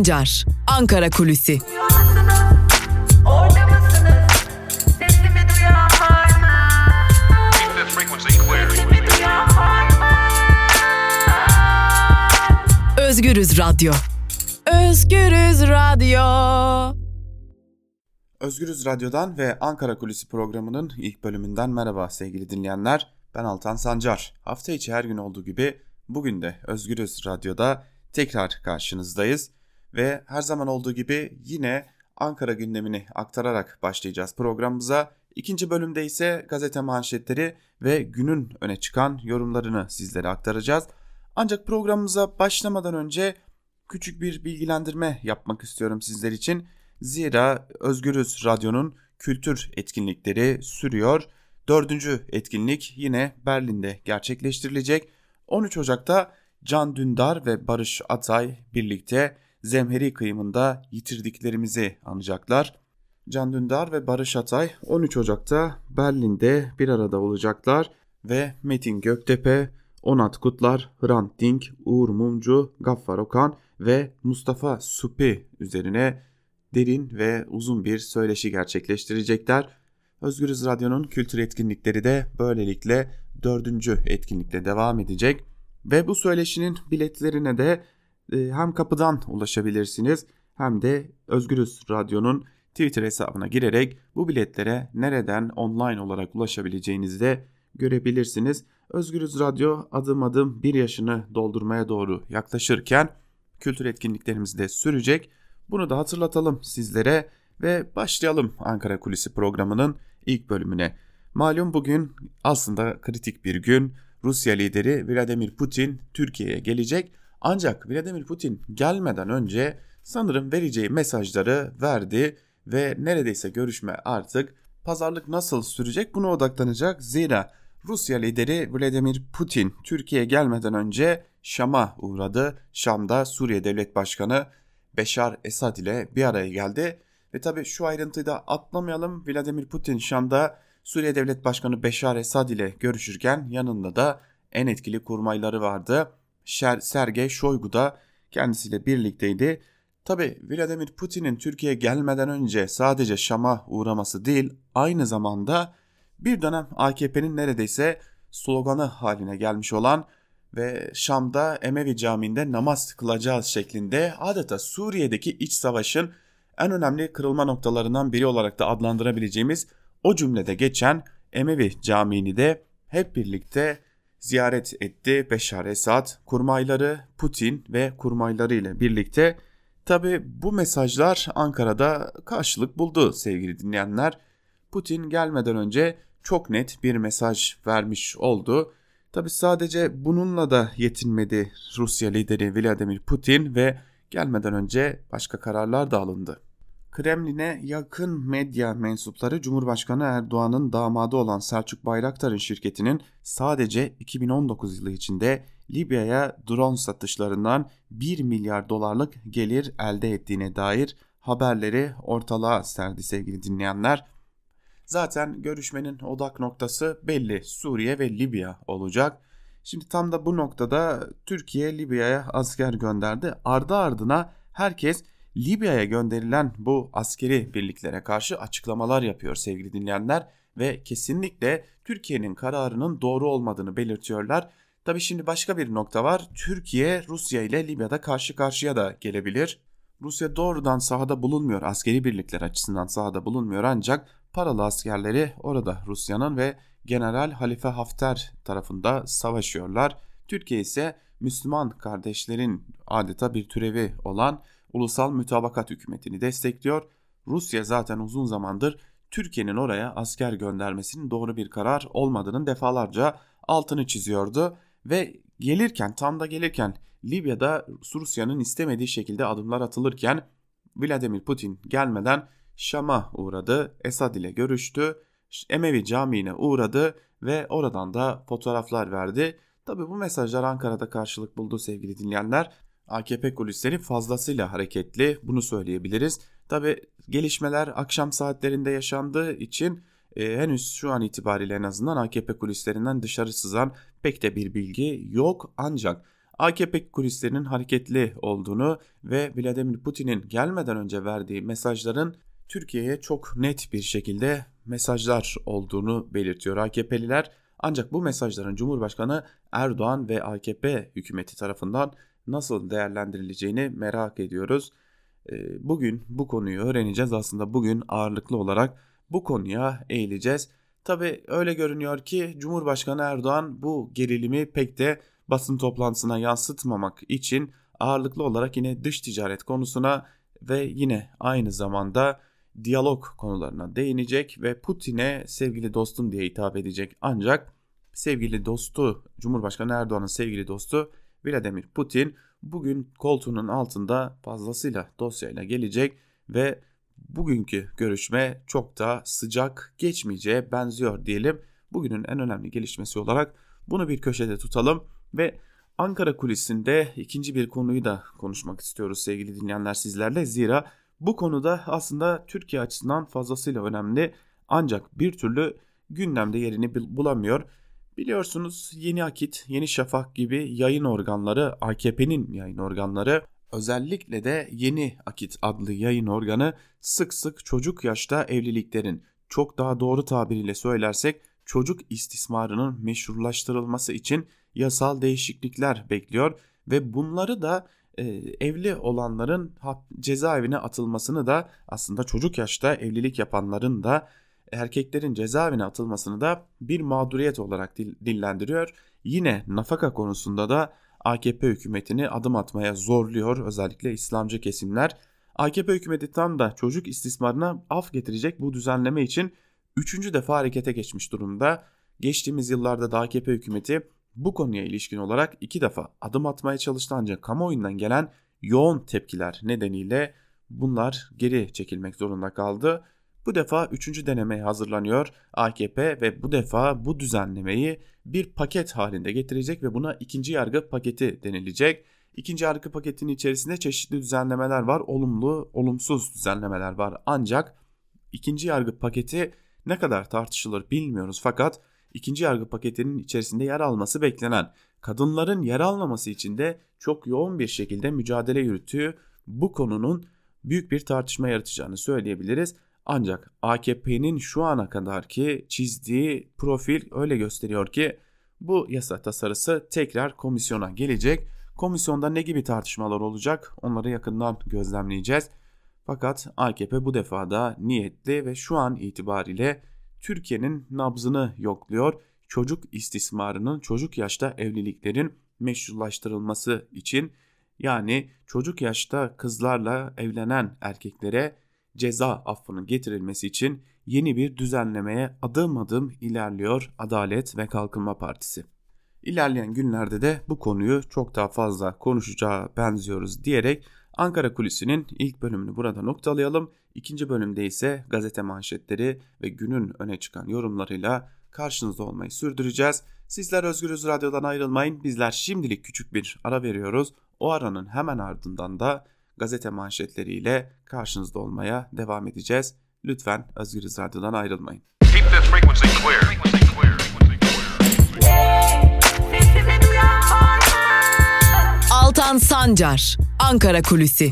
Sancar, Ankara Kulüsi. Özgürüz Radyo. Özgürüz Radyo. Özgürüz Radyo'dan ve Ankara Kulisi programının ilk bölümünden merhaba sevgili dinleyenler. Ben Altan Sancar. Hafta içi her gün olduğu gibi bugün de Özgürüz Radyo'da tekrar karşınızdayız. Ve her zaman olduğu gibi yine Ankara gündemini aktararak başlayacağız programımıza. İkinci bölümde ise gazete manşetleri ve günün öne çıkan yorumlarını sizlere aktaracağız. Ancak programımıza başlamadan önce küçük bir bilgilendirme yapmak istiyorum sizler için. Zira Özgürüz Radyo'nun kültür etkinlikleri sürüyor. Dördüncü etkinlik yine Berlin'de gerçekleştirilecek. 13 Ocak'ta Can Dündar ve Barış Atay birlikte Zemheri kıyımında yitirdiklerimizi anacaklar. Can Dündar ve Barış Atay 13 Ocak'ta Berlin'de bir arada olacaklar ve Metin Göktepe, Onat Kutlar, Hrant Dink, Uğur Mumcu, Gaffar Okan ve Mustafa Supi üzerine derin ve uzun bir söyleşi gerçekleştirecekler. Özgürüz Radyo'nun kültür etkinlikleri de böylelikle dördüncü etkinlikte devam edecek. Ve bu söyleşinin biletlerine de hem kapıdan ulaşabilirsiniz hem de Özgürüz Radyo'nun Twitter hesabına girerek bu biletlere nereden online olarak ulaşabileceğinizi de görebilirsiniz. Özgürüz Radyo adım adım bir yaşını doldurmaya doğru yaklaşırken kültür etkinliklerimiz de sürecek. Bunu da hatırlatalım sizlere ve başlayalım Ankara Kulisi programının ilk bölümüne. Malum bugün aslında kritik bir gün. Rusya lideri Vladimir Putin Türkiye'ye gelecek. Ancak Vladimir Putin gelmeden önce sanırım vereceği mesajları verdi ve neredeyse görüşme artık pazarlık nasıl sürecek buna odaklanacak. Zira Rusya lideri Vladimir Putin Türkiye'ye gelmeden önce Şam'a uğradı. Şam'da Suriye Devlet Başkanı Beşar Esad ile bir araya geldi. Ve tabi şu ayrıntıyı da atlamayalım. Vladimir Putin Şam'da Suriye Devlet Başkanı Beşar Esad ile görüşürken yanında da en etkili kurmayları vardı. Sergey Shoigu da kendisiyle birlikteydi. Tabi Vladimir Putin'in Türkiye'ye gelmeden önce sadece Şam'a uğraması değil aynı zamanda bir dönem AKP'nin neredeyse sloganı haline gelmiş olan ve Şam'da Emevi Camii'nde namaz kılacağız şeklinde adeta Suriye'deki iç savaşın en önemli kırılma noktalarından biri olarak da adlandırabileceğimiz o cümlede geçen Emevi Camii'ni de hep birlikte ziyaret etti Beşar Esad, kurmayları Putin ve kurmayları ile birlikte. Tabi bu mesajlar Ankara'da karşılık buldu sevgili dinleyenler. Putin gelmeden önce çok net bir mesaj vermiş oldu. Tabi sadece bununla da yetinmedi Rusya lideri Vladimir Putin ve gelmeden önce başka kararlar da alındı. Kremlin'e yakın medya mensupları Cumhurbaşkanı Erdoğan'ın damadı olan Selçuk Bayraktar'ın şirketinin sadece 2019 yılı içinde Libya'ya drone satışlarından 1 milyar dolarlık gelir elde ettiğine dair haberleri ortalığa serdi sevgili dinleyenler. Zaten görüşmenin odak noktası belli Suriye ve Libya olacak. Şimdi tam da bu noktada Türkiye Libya'ya asker gönderdi. Ardı ardına herkes Libya'ya gönderilen bu askeri birliklere karşı açıklamalar yapıyor sevgili dinleyenler ve kesinlikle Türkiye'nin kararının doğru olmadığını belirtiyorlar. Tabi şimdi başka bir nokta var. Türkiye Rusya ile Libya'da karşı karşıya da gelebilir. Rusya doğrudan sahada bulunmuyor. Askeri birlikler açısından sahada bulunmuyor ancak paralı askerleri orada Rusya'nın ve General Halife Hafter tarafında savaşıyorlar. Türkiye ise Müslüman kardeşlerin adeta bir türevi olan ulusal mütabakat hükümetini destekliyor. Rusya zaten uzun zamandır Türkiye'nin oraya asker göndermesinin doğru bir karar olmadığının defalarca altını çiziyordu ve gelirken tam da gelirken Libya'da Rusya'nın istemediği şekilde adımlar atılırken Vladimir Putin gelmeden Şam'a uğradı, Esad ile görüştü, Emevi Camii'ne uğradı ve oradan da fotoğraflar verdi. Tabi bu mesajlar Ankara'da karşılık buldu sevgili dinleyenler. AKP kulisleri fazlasıyla hareketli bunu söyleyebiliriz. Tabi gelişmeler akşam saatlerinde yaşandığı için e, henüz şu an itibariyle en azından AKP kulislerinden dışarı sızan pek de bir bilgi yok. Ancak AKP kulislerinin hareketli olduğunu ve Vladimir Putin'in gelmeden önce verdiği mesajların Türkiye'ye çok net bir şekilde mesajlar olduğunu belirtiyor AKP'liler. Ancak bu mesajların Cumhurbaşkanı Erdoğan ve AKP hükümeti tarafından nasıl değerlendirileceğini merak ediyoruz. Ee, bugün bu konuyu öğreneceğiz. Aslında bugün ağırlıklı olarak bu konuya eğileceğiz. Tabi öyle görünüyor ki Cumhurbaşkanı Erdoğan bu gerilimi pek de basın toplantısına yansıtmamak için ağırlıklı olarak yine dış ticaret konusuna ve yine aynı zamanda diyalog konularına değinecek ve Putin'e sevgili dostum diye hitap edecek. Ancak sevgili dostu Cumhurbaşkanı Erdoğan'ın sevgili dostu Vladimir Putin bugün koltuğunun altında fazlasıyla dosyayla gelecek ve bugünkü görüşme çok da sıcak geçmeyeceğe benziyor diyelim. Bugünün en önemli gelişmesi olarak bunu bir köşede tutalım ve Ankara kulisinde ikinci bir konuyu da konuşmak istiyoruz sevgili dinleyenler sizlerle. Zira bu konuda aslında Türkiye açısından fazlasıyla önemli ancak bir türlü gündemde yerini bulamıyor. Biliyorsunuz Yeni Akit, Yeni Şafak gibi yayın organları AKP'nin yayın organları özellikle de Yeni Akit adlı yayın organı sık sık çocuk yaşta evliliklerin çok daha doğru tabiriyle söylersek çocuk istismarının meşrulaştırılması için yasal değişiklikler bekliyor ve bunları da e, evli olanların cezaevine atılmasını da aslında çocuk yaşta evlilik yapanların da erkeklerin cezaevine atılmasını da bir mağduriyet olarak dillendiriyor. Yine nafaka konusunda da AKP hükümetini adım atmaya zorluyor özellikle İslamcı kesimler. AKP hükümeti tam da çocuk istismarına af getirecek bu düzenleme için üçüncü defa harekete geçmiş durumda. Geçtiğimiz yıllarda da AKP hükümeti bu konuya ilişkin olarak iki defa adım atmaya çalıştı ancak kamuoyundan gelen yoğun tepkiler nedeniyle bunlar geri çekilmek zorunda kaldı. Bu defa üçüncü denemeye hazırlanıyor AKP ve bu defa bu düzenlemeyi bir paket halinde getirecek ve buna ikinci yargı paketi denilecek. İkinci yargı paketinin içerisinde çeşitli düzenlemeler var, olumlu, olumsuz düzenlemeler var. Ancak ikinci yargı paketi ne kadar tartışılır bilmiyoruz fakat ikinci yargı paketinin içerisinde yer alması beklenen kadınların yer almaması için de çok yoğun bir şekilde mücadele yürüttüğü bu konunun büyük bir tartışma yaratacağını söyleyebiliriz. Ancak AKP'nin şu ana kadar ki çizdiği profil öyle gösteriyor ki bu yasa tasarısı tekrar komisyona gelecek. Komisyonda ne gibi tartışmalar olacak onları yakından gözlemleyeceğiz. Fakat AKP bu defa da niyetli ve şu an itibariyle Türkiye'nin nabzını yokluyor. Çocuk istismarının, çocuk yaşta evliliklerin meşrulaştırılması için yani çocuk yaşta kızlarla evlenen erkeklere ceza affının getirilmesi için yeni bir düzenlemeye adım adım ilerliyor Adalet ve Kalkınma Partisi. İlerleyen günlerde de bu konuyu çok daha fazla konuşacağı benziyoruz diyerek Ankara Kulisi'nin ilk bölümünü burada noktalayalım. İkinci bölümde ise gazete manşetleri ve günün öne çıkan yorumlarıyla karşınızda olmayı sürdüreceğiz. Sizler Özgürüz Radyo'dan ayrılmayın. Bizler şimdilik küçük bir ara veriyoruz. O aranın hemen ardından da gazete manşetleriyle karşınızda olmaya devam edeceğiz. Lütfen Özgürüz Radyo'dan ayrılmayın. Altan Sancar, Ankara Kulüsi.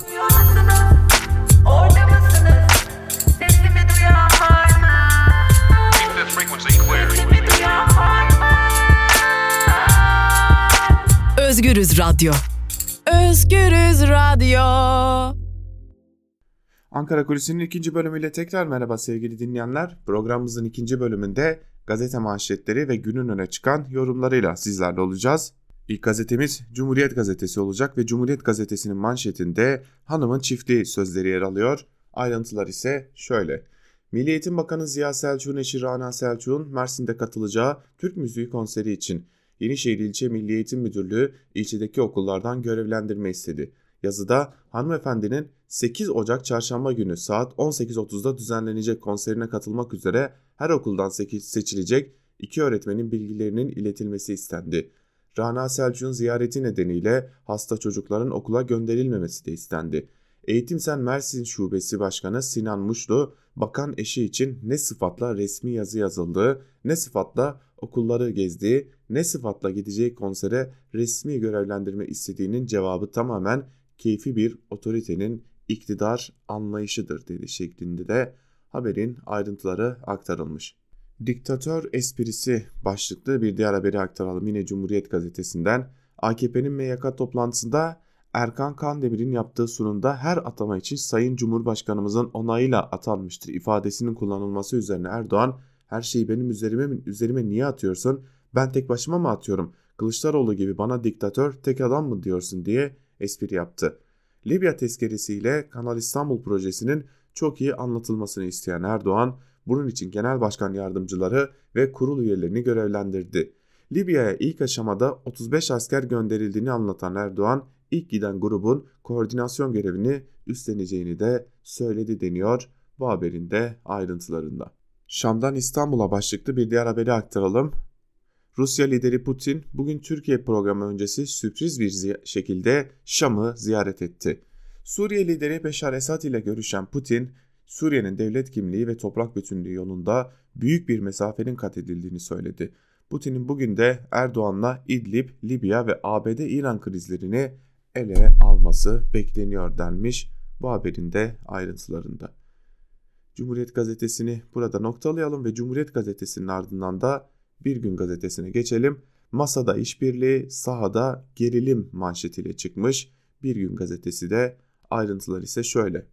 Özgürüz Radyo. Özgürüz Radyo. Ankara Kulisi'nin ikinci bölümüyle tekrar merhaba sevgili dinleyenler. Programımızın ikinci bölümünde gazete manşetleri ve günün öne çıkan yorumlarıyla sizlerle olacağız. İlk gazetemiz Cumhuriyet Gazetesi olacak ve Cumhuriyet Gazetesi'nin manşetinde hanımın çifti sözleri yer alıyor. Ayrıntılar ise şöyle. Milli Eğitim Bakanı Ziya Selçuk'un eşi Rana Selçuk'un Mersin'de katılacağı Türk Müziği konseri için Yenişehir İlçe Milli Eğitim Müdürlüğü ilçedeki okullardan görevlendirme istedi. Yazıda hanımefendinin 8 Ocak çarşamba günü saat 18.30'da düzenlenecek konserine katılmak üzere her okuldan seçilecek iki öğretmenin bilgilerinin iletilmesi istendi. Rana Selçuk'un ziyareti nedeniyle hasta çocukların okula gönderilmemesi de istendi. Eğitimsen Mersin Şubesi Başkanı Sinan Muşlu, bakan eşi için ne sıfatla resmi yazı yazıldığı, ne sıfatla okulları gezdiği, ne sıfatla gideceği konsere resmi görevlendirme istediğinin cevabı tamamen keyfi bir otoritenin iktidar anlayışıdır dedi şeklinde de haberin ayrıntıları aktarılmış. Diktatör esprisi başlıklı bir diğer haberi aktaralım yine Cumhuriyet gazetesinden. AKP'nin MYK toplantısında Erkan Kandemir'in yaptığı sunumda her atama için Sayın Cumhurbaşkanımızın onayıyla atanmıştır ifadesinin kullanılması üzerine Erdoğan her şeyi benim üzerime, üzerime niye atıyorsun ben tek başıma mı atıyorum Kılıçdaroğlu gibi bana diktatör tek adam mı diyorsun diye espri yaptı. Libya tezkeresiyle Kanal İstanbul projesinin çok iyi anlatılmasını isteyen Erdoğan bunun için genel başkan yardımcıları ve kurul üyelerini görevlendirdi. Libya'ya ilk aşamada 35 asker gönderildiğini anlatan Erdoğan ilk giden grubun koordinasyon görevini üstleneceğini de söyledi deniyor bu haberin de ayrıntılarında. Şam'dan İstanbul'a başlıklı bir diğer haberi aktaralım. Rusya lideri Putin bugün Türkiye programı öncesi sürpriz bir şekilde Şam'ı ziyaret etti. Suriye lideri Beşar Esad ile görüşen Putin, Suriye'nin devlet kimliği ve toprak bütünlüğü yolunda büyük bir mesafenin kat edildiğini söyledi. Putin'in bugün de Erdoğan'la İdlib, Libya ve ABD-İran krizlerini ele alması bekleniyor denmiş bu haberin de ayrıntılarında. Cumhuriyet Gazetesi'ni burada noktalayalım ve Cumhuriyet Gazetesi'nin ardından da Bir Gün Gazetesi'ne geçelim. Masada işbirliği, sahada gerilim manşetiyle çıkmış. Bir Gün Gazetesi de ayrıntılar ise şöyle.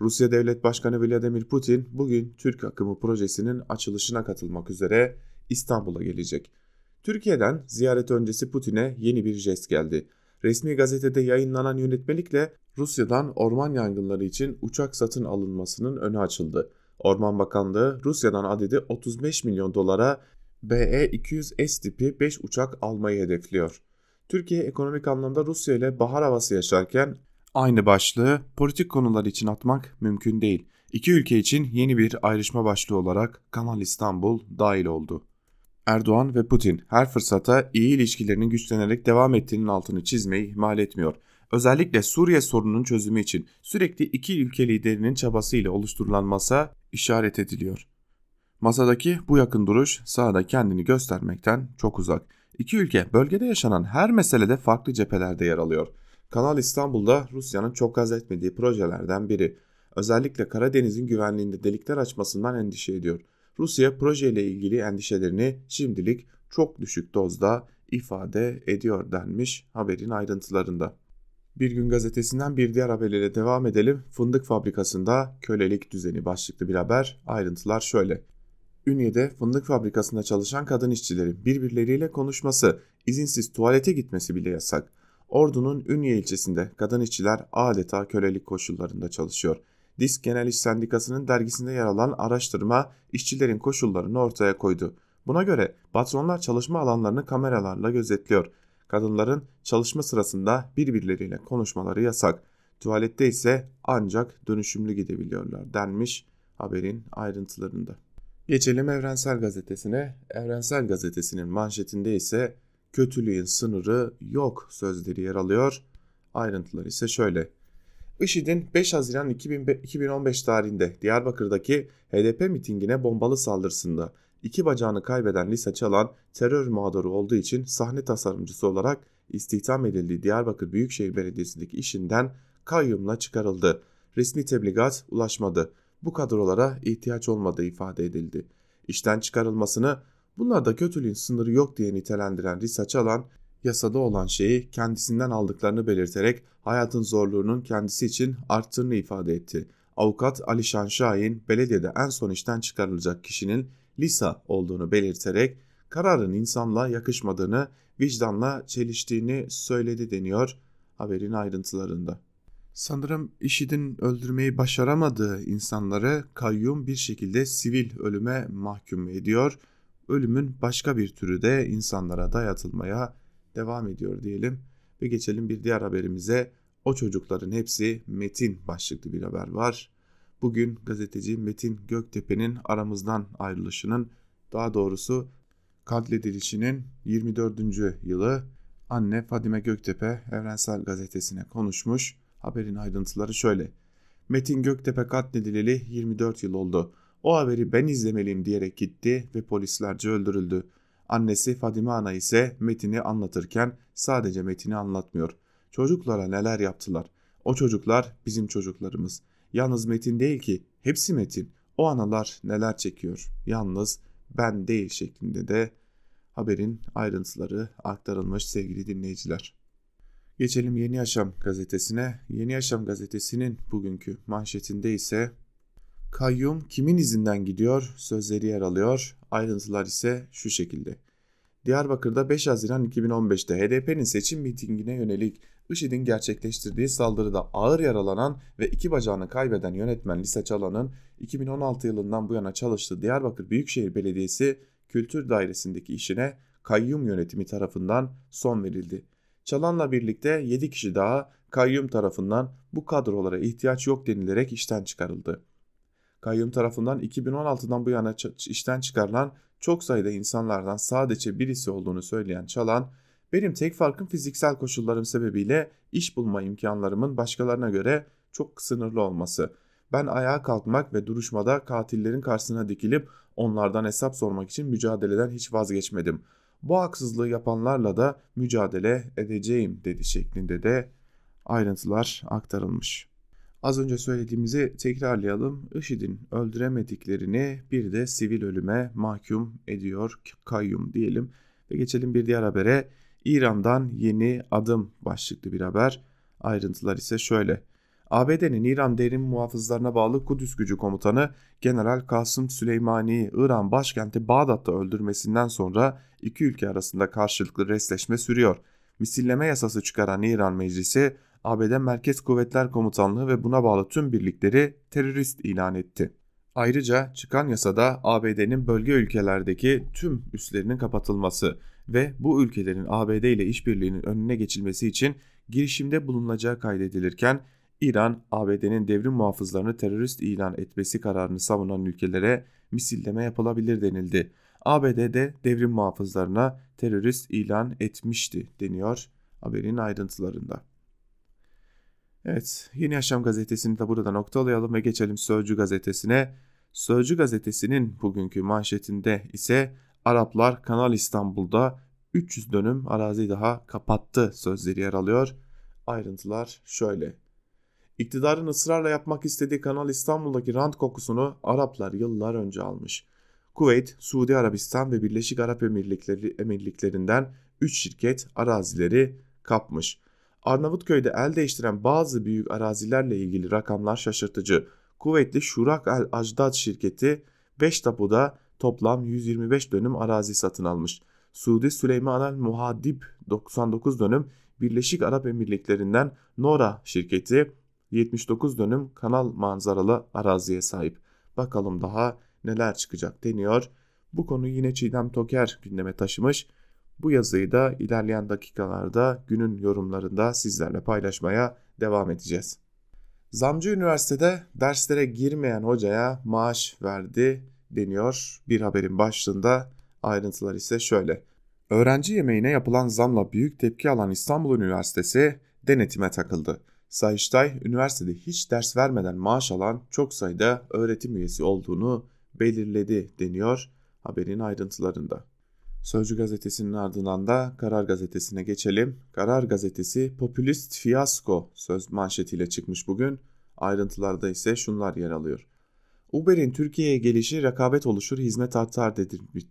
Rusya Devlet Başkanı Vladimir Putin bugün Türk akımı projesinin açılışına katılmak üzere İstanbul'a gelecek. Türkiye'den ziyaret öncesi Putin'e yeni bir jest geldi. Resmi gazetede yayınlanan yönetmelikle Rusya'dan orman yangınları için uçak satın alınmasının önü açıldı. Orman Bakanlığı Rusya'dan adedi 35 milyon dolara BE-200S tipi 5 uçak almayı hedefliyor. Türkiye ekonomik anlamda Rusya ile bahar havası yaşarken aynı başlığı politik konular için atmak mümkün değil. İki ülke için yeni bir ayrışma başlığı olarak Kanal İstanbul dahil oldu. Erdoğan ve Putin her fırsata iyi ilişkilerinin güçlenerek devam ettiğinin altını çizmeyi ihmal etmiyor. Özellikle Suriye sorununun çözümü için sürekli iki ülke liderinin çabasıyla oluşturulan masa işaret ediliyor. Masadaki bu yakın duruş sahada kendini göstermekten çok uzak. İki ülke bölgede yaşanan her meselede farklı cephelerde yer alıyor. Kanal İstanbul'da Rusya'nın çok gaz etmediği projelerden biri. Özellikle Karadeniz'in güvenliğinde delikler açmasından endişe ediyor. Rusya projeyle ilgili endişelerini şimdilik çok düşük dozda ifade ediyor denmiş haberin ayrıntılarında. Bir gün gazetesinden bir diğer haberlere devam edelim. Fındık fabrikasında kölelik düzeni başlıklı bir haber. Ayrıntılar şöyle. Ünye'de fındık fabrikasında çalışan kadın işçilerin birbirleriyle konuşması, izinsiz tuvalete gitmesi bile yasak. Ordu'nun Ünye ilçesinde kadın işçiler adeta kölelik koşullarında çalışıyor. Disk Genel İş Sendikası'nın dergisinde yer alan araştırma işçilerin koşullarını ortaya koydu. Buna göre patronlar çalışma alanlarını kameralarla gözetliyor. Kadınların çalışma sırasında birbirleriyle konuşmaları yasak. Tuvalette ise ancak dönüşümlü gidebiliyorlar denmiş haberin ayrıntılarında. Geçelim Evrensel Gazetesi'ne. Evrensel Gazetesi'nin manşetinde ise kötülüğün sınırı yok sözleri yer alıyor. Ayrıntılar ise şöyle. IŞİD'in 5 Haziran 2015 tarihinde Diyarbakır'daki HDP mitingine bombalı saldırısında iki bacağını kaybeden Lisa Çalan terör mağduru olduğu için sahne tasarımcısı olarak istihdam edildiği Diyarbakır Büyükşehir Belediyesi'ndeki işinden kayyumla çıkarıldı. Resmi tebligat ulaşmadı. Bu kadrolara ihtiyaç olmadığı ifade edildi. İşten çıkarılmasını bunlarda kötülüğün sınırı yok diye nitelendiren Lisa Çalan yasada olan şeyi kendisinden aldıklarını belirterek hayatın zorluğunun kendisi için arttığını ifade etti. Avukat Alişan Şahin belediyede en son işten çıkarılacak kişinin Lisa olduğunu belirterek kararın insanla yakışmadığını, vicdanla çeliştiğini söyledi deniyor haberin ayrıntılarında. Sanırım IŞİD'in öldürmeyi başaramadığı insanları kayyum bir şekilde sivil ölüme mahkum ediyor. Ölümün başka bir türü de insanlara dayatılmaya devam ediyor diyelim ve geçelim bir diğer haberimize. O çocukların hepsi Metin başlıklı bir haber var. Bugün gazeteci Metin Göktepe'nin aramızdan ayrılışının daha doğrusu katledilişinin 24. yılı anne Fadime Göktepe Evrensel Gazetesi'ne konuşmuş. Haberin ayrıntıları şöyle. Metin Göktepe katledileli 24 yıl oldu. O haberi ben izlemeliyim diyerek gitti ve polislerce öldürüldü. Annesi Fadime Ana ise Metin'i anlatırken sadece Metin'i anlatmıyor. Çocuklara neler yaptılar. O çocuklar bizim çocuklarımız. Yalnız Metin değil ki, hepsi Metin. O analar neler çekiyor. Yalnız ben değil şeklinde de haberin ayrıntıları aktarılmış sevgili dinleyiciler. Geçelim Yeni Yaşam gazetesine. Yeni Yaşam gazetesinin bugünkü manşetinde ise Kayyum kimin izinden gidiyor sözleri yer alıyor. Ayrıntılar ise şu şekilde. Diyarbakır'da 5 Haziran 2015'te HDP'nin seçim mitingine yönelik IŞİD'in gerçekleştirdiği saldırıda ağır yaralanan ve iki bacağını kaybeden yönetmen Lise Çalan'ın 2016 yılından bu yana çalıştığı Diyarbakır Büyükşehir Belediyesi Kültür Dairesi'ndeki işine kayyum yönetimi tarafından son verildi. Çalan'la birlikte 7 kişi daha kayyum tarafından bu kadrolara ihtiyaç yok denilerek işten çıkarıldı. Kayyum tarafından 2016'dan bu yana işten çıkarılan çok sayıda insanlardan sadece birisi olduğunu söyleyen Çalan, benim tek farkım fiziksel koşullarım sebebiyle iş bulma imkanlarımın başkalarına göre çok sınırlı olması. Ben ayağa kalkmak ve duruşmada katillerin karşısına dikilip onlardan hesap sormak için mücadeleden hiç vazgeçmedim. Bu haksızlığı yapanlarla da mücadele edeceğim dedi şeklinde de ayrıntılar aktarılmış. Az önce söylediğimizi tekrarlayalım. IŞİD'in öldüremediklerini bir de sivil ölüme mahkum ediyor kayyum diyelim. Ve geçelim bir diğer habere. İran'dan yeni adım başlıklı bir haber. Ayrıntılar ise şöyle. ABD'nin İran derin muhafızlarına bağlı Kudüs gücü komutanı General Kasım Süleymani'yi İran başkenti Bağdat'ta öldürmesinden sonra iki ülke arasında karşılıklı resleşme sürüyor. Misilleme yasası çıkaran İran Meclisi ABD Merkez Kuvvetler Komutanlığı ve buna bağlı tüm birlikleri terörist ilan etti. Ayrıca çıkan yasada ABD'nin bölge ülkelerdeki tüm üslerinin kapatılması ve bu ülkelerin ABD ile işbirliğinin önüne geçilmesi için girişimde bulunacağı kaydedilirken İran, ABD'nin devrim muhafızlarını terörist ilan etmesi kararını savunan ülkelere misilleme yapılabilir denildi. ABD de devrim muhafızlarına terörist ilan etmişti deniyor haberin ayrıntılarında. Evet, Yeni Yaşam gazetesini de burada noktalayalım ve geçelim Sözcü gazetesine. Sözcü gazetesinin bugünkü manşetinde ise Araplar Kanal İstanbul'da 300 dönüm arazi daha kapattı sözleri yer alıyor. Ayrıntılar şöyle. İktidarın ısrarla yapmak istediği Kanal İstanbul'daki rant kokusunu Araplar yıllar önce almış. Kuveyt, Suudi Arabistan ve Birleşik Arap Emirlikleri, Emirliklerinden 3 şirket arazileri kapmış. Arnavutköy'de el değiştiren bazı büyük arazilerle ilgili rakamlar şaşırtıcı. Kuvvetli Şurak El Ajdad şirketi 5 tapuda toplam 125 dönüm arazi satın almış. Suudi Süleyman El Muhadib 99 dönüm, Birleşik Arap Emirlikleri'nden Nora şirketi 79 dönüm kanal manzaralı araziye sahip. Bakalım daha neler çıkacak deniyor. Bu konu yine Çiğdem Toker gündeme taşımış. Bu yazıyı da ilerleyen dakikalarda günün yorumlarında sizlerle paylaşmaya devam edeceğiz. Zamcı Üniversitede derslere girmeyen hocaya maaş verdi deniyor bir haberin başlığında. Ayrıntılar ise şöyle. Öğrenci yemeğine yapılan zamla büyük tepki alan İstanbul Üniversitesi denetime takıldı. Sayıştay, üniversitede hiç ders vermeden maaş alan çok sayıda öğretim üyesi olduğunu belirledi deniyor haberin ayrıntılarında. Sözcü gazetesinin ardından da Karar gazetesine geçelim. Karar gazetesi popülist fiyasko söz manşetiyle çıkmış bugün. Ayrıntılarda ise şunlar yer alıyor. Uber'in Türkiye'ye gelişi rekabet oluşur hizmet artar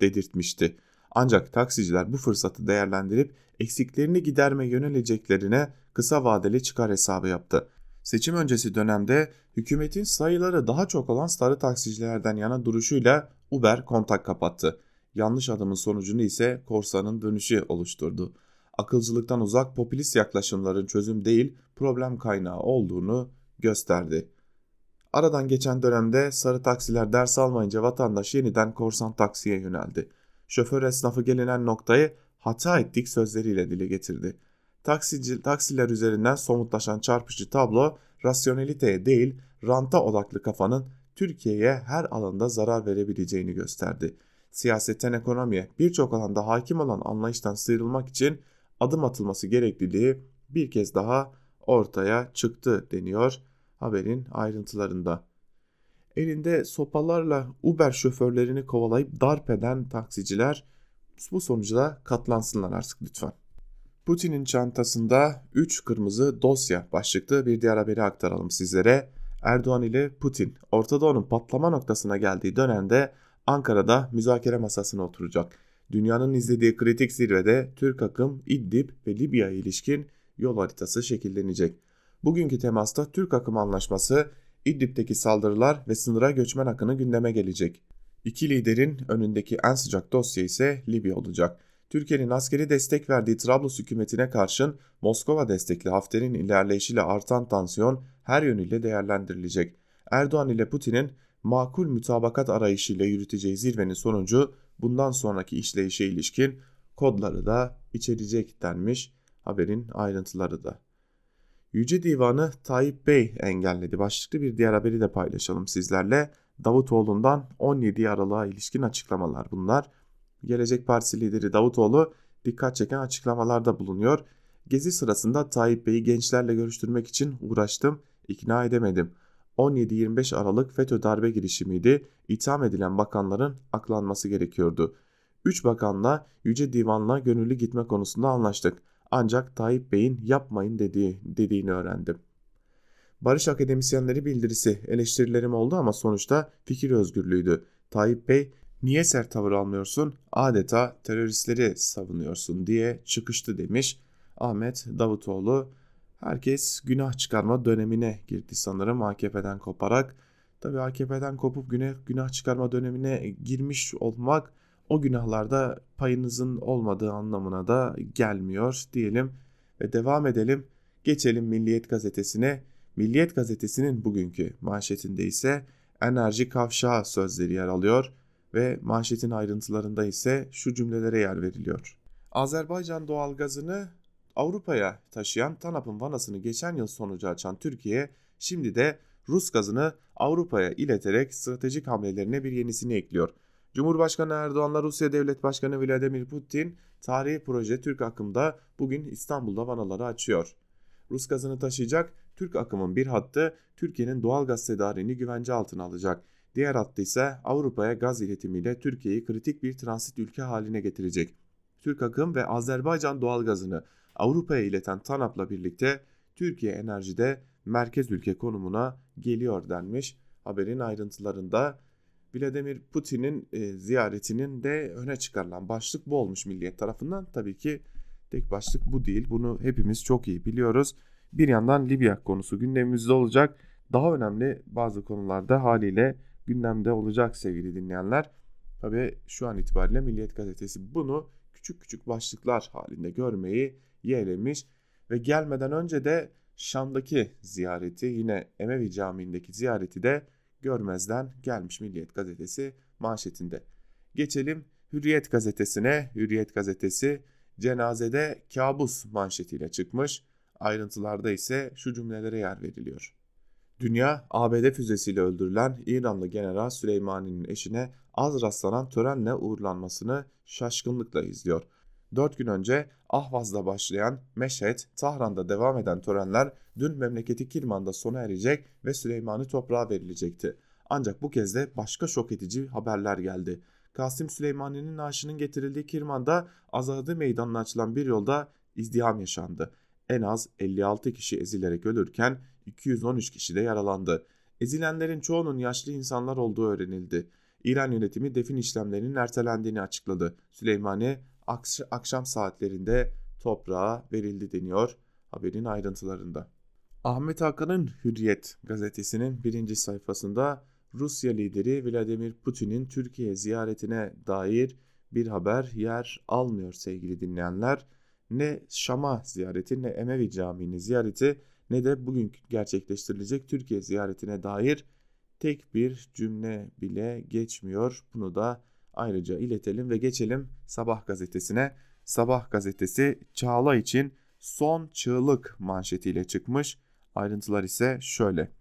dedirtmişti. Ancak taksiciler bu fırsatı değerlendirip eksiklerini giderme yöneleceklerine kısa vadeli çıkar hesabı yaptı. Seçim öncesi dönemde hükümetin sayıları daha çok olan sarı taksicilerden yana duruşuyla Uber kontak kapattı. Yanlış adımın sonucunu ise korsanın dönüşü oluşturdu. Akılcılıktan uzak popülist yaklaşımların çözüm değil problem kaynağı olduğunu gösterdi. Aradan geçen dönemde sarı taksiler ders almayınca vatandaş yeniden korsan taksiye yöneldi. Şoför esnafı gelinen noktayı hata ettik sözleriyle dile getirdi. Taksici, taksiler üzerinden somutlaşan çarpıcı tablo rasyoneliteye değil ranta odaklı kafanın Türkiye'ye her alanda zarar verebileceğini gösterdi siyasetten ekonomiye birçok alanda hakim olan anlayıştan sıyrılmak için adım atılması gerekliliği bir kez daha ortaya çıktı deniyor haberin ayrıntılarında. elinde sopalarla Uber şoförlerini kovalayıp darp eden taksiciler bu sonuca katlansınlar artık lütfen. Putin'in çantasında 3 kırmızı dosya başlıklı bir diğer haberi aktaralım sizlere. Erdoğan ile Putin Orta Doğu'nun patlama noktasına geldiği dönemde Ankara'da müzakere masasına oturacak. Dünyanın izlediği kritik zirvede Türk akım, İdlib ve Libya'ya ilişkin yol haritası şekillenecek. Bugünkü temasta Türk akım anlaşması, İdlib'deki saldırılar ve sınıra göçmen akını gündeme gelecek. İki liderin önündeki en sıcak dosya ise Libya olacak. Türkiye'nin askeri destek verdiği Trablus hükümetine karşın Moskova destekli Hafter'in ilerleyişiyle artan tansiyon her yönüyle değerlendirilecek. Erdoğan ile Putin'in makul mütabakat arayışıyla yürüteceği zirvenin sonucu bundan sonraki işleyişe ilişkin kodları da içerecek denmiş haberin ayrıntıları da. Yüce Divanı Tayyip Bey engelledi. Başlıklı bir diğer haberi de paylaşalım sizlerle. Davutoğlu'ndan 17 Aralık'a ilişkin açıklamalar bunlar. Gelecek Partisi lideri Davutoğlu dikkat çeken açıklamalarda bulunuyor. Gezi sırasında Tayyip Bey'i gençlerle görüştürmek için uğraştım, ikna edemedim. 17-25 Aralık FETÖ darbe girişimiydi. İtham edilen bakanların aklanması gerekiyordu. 3 bakanla Yüce Divan'la gönüllü gitme konusunda anlaştık. Ancak Tayyip Bey'in yapmayın dediği, dediğini öğrendim. Barış akademisyenleri bildirisi eleştirilerim oldu ama sonuçta fikir özgürlüğüydü. Tayyip Bey niye sert tavır almıyorsun adeta teröristleri savunuyorsun diye çıkıştı demiş Ahmet Davutoğlu. Herkes günah çıkarma dönemine girdi sanırım AKP'den koparak. Tabi AKP'den kopup günah, günah çıkarma dönemine girmiş olmak o günahlarda payınızın olmadığı anlamına da gelmiyor diyelim ve devam edelim. Geçelim Milliyet gazetesine. Milliyet gazetesinin bugünkü manşetinde ise enerji kavşağı sözleri yer alıyor ve manşetin ayrıntılarında ise şu cümlelere yer veriliyor. Azerbaycan doğalgazını Avrupa'ya taşıyan TANAP'ın vanasını geçen yıl sonucu açan Türkiye şimdi de Rus gazını Avrupa'ya ileterek stratejik hamlelerine bir yenisini ekliyor. Cumhurbaşkanı Erdoğan'la Rusya Devlet Başkanı Vladimir Putin tarihi proje Türk akımda bugün İstanbul'da vanaları açıyor. Rus gazını taşıyacak Türk akımın bir hattı Türkiye'nin doğal gaz tedariğini güvence altına alacak. Diğer hattı ise Avrupa'ya gaz iletimiyle Türkiye'yi kritik bir transit ülke haline getirecek. Türk akım ve Azerbaycan doğal gazını Avrupa'ya ileten TANAP'la birlikte Türkiye enerjide merkez ülke konumuna geliyor denmiş. Haberin ayrıntılarında Vladimir Putin'in e, ziyaretinin de öne çıkarılan başlık bu olmuş Milliyet tarafından. Tabii ki tek başlık bu değil. Bunu hepimiz çok iyi biliyoruz. Bir yandan Libya konusu gündemimizde olacak. Daha önemli bazı konularda haliyle gündemde olacak sevgili dinleyenler. Tabii şu an itibariyle Milliyet Gazetesi bunu küçük küçük başlıklar halinde görmeyi yeğlemiş ve gelmeden önce de Şam'daki ziyareti yine Emevi Camii'ndeki ziyareti de görmezden gelmiş Milliyet gazetesi manşetinde. Geçelim Hürriyet gazetesine. Hürriyet gazetesi cenazede kabus manşetiyle çıkmış. Ayrıntılarda ise şu cümlelere yer veriliyor. Dünya ABD füzesiyle öldürülen İranlı General Süleymani'nin eşine az rastlanan törenle uğurlanmasını şaşkınlıkla izliyor. Dört gün önce Ahvaz'da başlayan Meşhed, Tahran'da devam eden törenler dün memleketi Kirman'da sona erecek ve Süleymani toprağa verilecekti. Ancak bu kez de başka şok edici haberler geldi. Kasım Süleymani'nin naaşının getirildiği Kirman'da Azadi Meydanı'na açılan bir yolda izdiham yaşandı. En az 56 kişi ezilerek ölürken 213 kişi de yaralandı. Ezilenlerin çoğunun yaşlı insanlar olduğu öğrenildi. İran yönetimi defin işlemlerinin ertelendiğini açıkladı. Süleymani akşam saatlerinde toprağa verildi deniyor haberin ayrıntılarında. Ahmet Hakan'ın Hürriyet gazetesinin birinci sayfasında Rusya lideri Vladimir Putin'in Türkiye ziyaretine dair bir haber yer almıyor sevgili dinleyenler. Ne Şam'a ziyareti ne Emevi Camii'nin ziyareti ne de bugün gerçekleştirilecek Türkiye ziyaretine dair tek bir cümle bile geçmiyor. Bunu da ayrıca iletelim ve geçelim Sabah gazetesine. Sabah gazetesi Çağla için son çığlık manşetiyle çıkmış. Ayrıntılar ise şöyle.